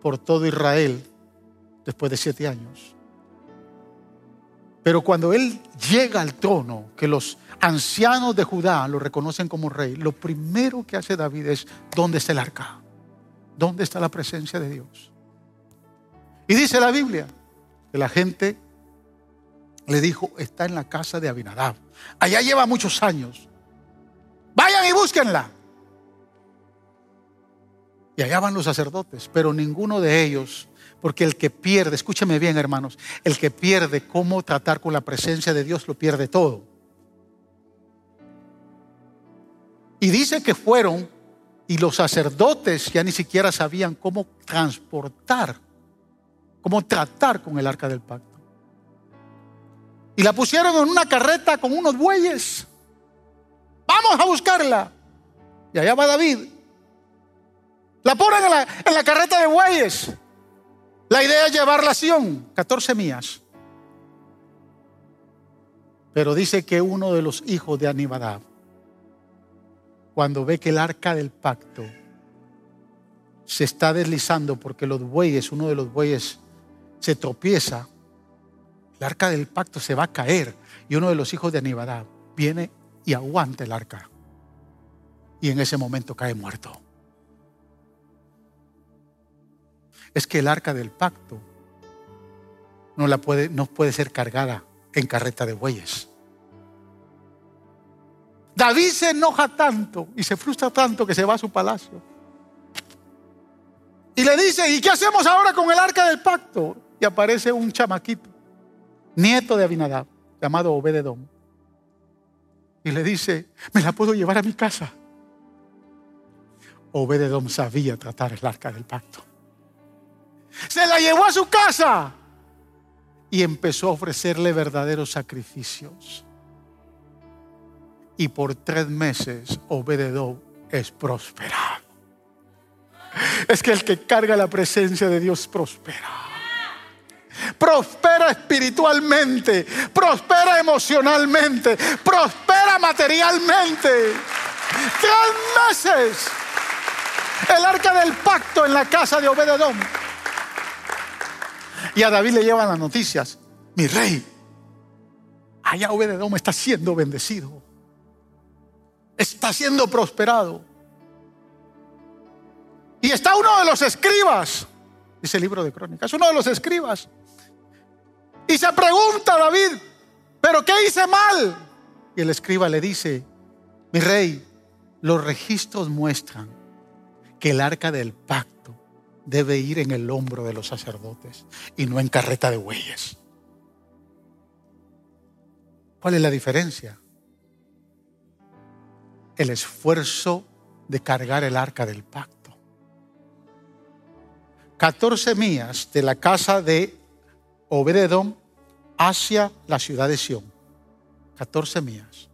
por todo Israel después de siete años. Pero cuando él llega al trono, que los ancianos de Judá lo reconocen como rey, lo primero que hace David es, ¿dónde está el arca? ¿Dónde está la presencia de Dios? Y dice la Biblia que la gente le dijo, está en la casa de Abinadab. Allá lleva muchos años. Vayan y búsquenla. Y allá van los sacerdotes, pero ninguno de ellos, porque el que pierde, escúcheme bien hermanos, el que pierde cómo tratar con la presencia de Dios lo pierde todo. Y dice que fueron y los sacerdotes ya ni siquiera sabían cómo transportar, cómo tratar con el arca del pacto. Y la pusieron en una carreta con unos bueyes. Vamos a buscarla. Y allá va David. La ponen en la, carreta de bueyes. La idea es llevarla a Sion, 14 millas. Pero dice que uno de los hijos de Anibadab, cuando ve que el arca del pacto se está deslizando porque los bueyes, uno de los bueyes se tropieza, el arca del pacto se va a caer y uno de los hijos de Anibadab viene y aguanta el arca. Y en ese momento cae muerto. Es que el arca del pacto no, la puede, no puede ser cargada en carreta de bueyes. David se enoja tanto y se frustra tanto que se va a su palacio. Y le dice, ¿y qué hacemos ahora con el arca del pacto? Y aparece un chamaquito, nieto de Abinadab, llamado Obededón. Y le dice, me la puedo llevar a mi casa. Obededón sabía tratar el arca del pacto. Se la llevó a su casa y empezó a ofrecerle verdaderos sacrificios y por tres meses Obededón es prosperado. Es que el que carga la presencia de Dios prospera. Prospera espiritualmente, prospera emocionalmente, prospera materialmente. Tres meses. El arca del pacto en la casa de Obededón. Y a David le llevan las noticias. Mi rey, allá Obededón está siendo bendecido está siendo prosperado. Y está uno de los escribas, dice el libro de crónicas, uno de los escribas. Y se pregunta David, ¿pero qué hice mal? Y el escriba le dice, mi rey, los registros muestran que el arca del pacto debe ir en el hombro de los sacerdotes y no en carreta de bueyes. ¿Cuál es la diferencia? el esfuerzo de cargar el arca del pacto. 14 millas de la casa de Obededom hacia la ciudad de Sión. 14 millas.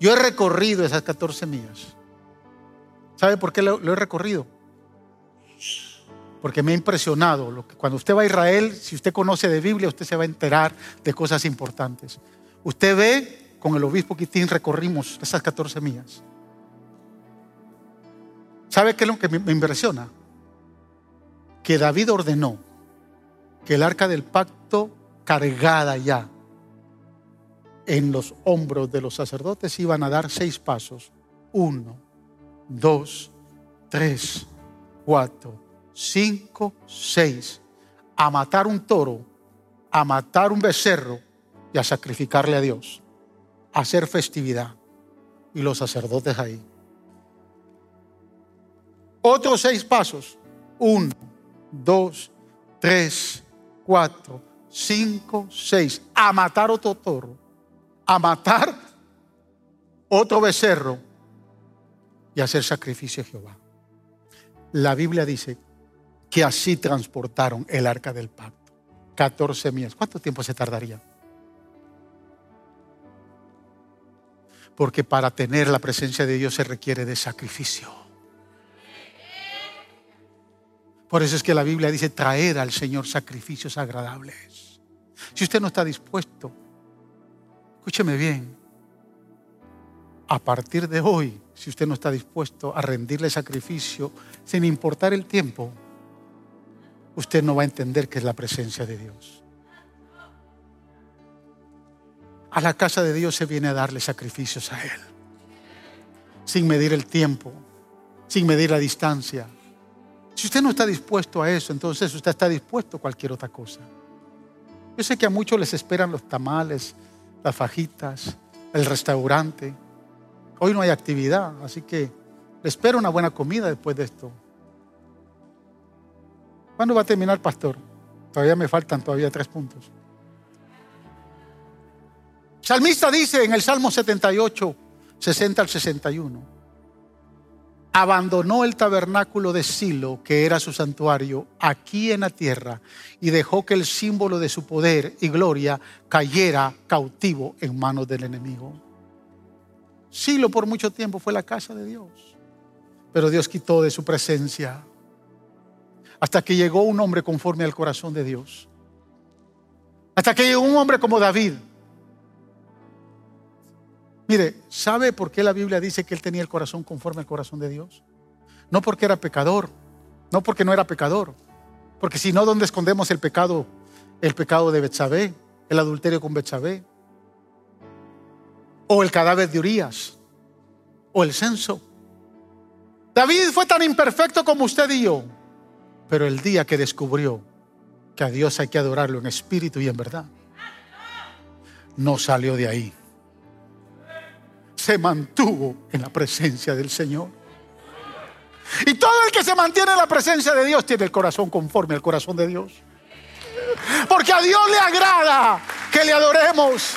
Yo he recorrido esas 14 millas. ¿Sabe por qué lo, he recorrido? Porque me ha impresionado. Lo cuando usted va a Israel, si usted conoce de Biblia, usted se va a enterar de cosas importantes. Usted ve con el obispo Quitín recorrimos esas 14 millas. ¿Sabe qué es lo que me impresiona? Que David ordenó que el arca del pacto cargada ya en los hombros de los sacerdotes iban a dar seis pasos. Uno, dos, tres, cuatro, cinco, seis. A matar un toro, a matar un becerro y a sacrificarle a Dios hacer festividad. Y los sacerdotes ahí. Otros seis pasos. Uno, dos, tres, cuatro, cinco, seis. A matar otro toro. A matar otro becerro. Y hacer sacrificio a Jehová. La Biblia dice que así transportaron el arca del pacto. 14 millas. ¿Cuánto tiempo se tardaría? Porque para tener la presencia de Dios se requiere de sacrificio. Por eso es que la Biblia dice traer al Señor sacrificios agradables. Si usted no está dispuesto, escúcheme bien, a partir de hoy, si usted no está dispuesto a rendirle sacrificio sin importar el tiempo, usted no va a entender qué es la presencia de Dios. A la casa de Dios se viene a darle sacrificios a Él, sin medir el tiempo, sin medir la distancia. Si usted no está dispuesto a eso, entonces usted está dispuesto a cualquier otra cosa. Yo sé que a muchos les esperan los tamales, las fajitas, el restaurante. Hoy no hay actividad, así que le espero una buena comida después de esto. ¿Cuándo va a terminar, pastor? Todavía me faltan todavía tres puntos. Salmista dice en el Salmo 78, 60 al 61, abandonó el tabernáculo de Silo, que era su santuario, aquí en la tierra, y dejó que el símbolo de su poder y gloria cayera cautivo en manos del enemigo. Silo por mucho tiempo fue la casa de Dios, pero Dios quitó de su presencia hasta que llegó un hombre conforme al corazón de Dios. Hasta que llegó un hombre como David. Mire, ¿sabe por qué la Biblia dice que él tenía el corazón conforme al corazón de Dios? No porque era pecador, no porque no era pecador, porque si no, ¿dónde escondemos el pecado? El pecado de Betsabé, el adulterio con Betsabé, o el cadáver de Urias, o el censo. David fue tan imperfecto como usted y yo. Pero el día que descubrió que a Dios hay que adorarlo en espíritu y en verdad, no salió de ahí. Se mantuvo en la presencia del Señor. Y todo el que se mantiene en la presencia de Dios tiene el corazón conforme al corazón de Dios. Porque a Dios le agrada que le adoremos.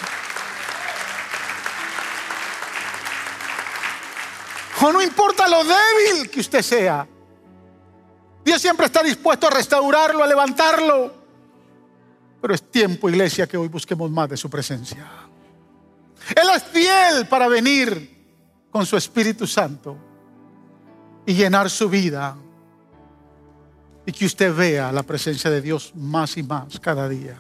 O no importa lo débil que usted sea, Dios siempre está dispuesto a restaurarlo, a levantarlo. Pero es tiempo, iglesia, que hoy busquemos más de su presencia. Él es fiel para venir con su Espíritu Santo y llenar su vida. Y que usted vea la presencia de Dios más y más cada día.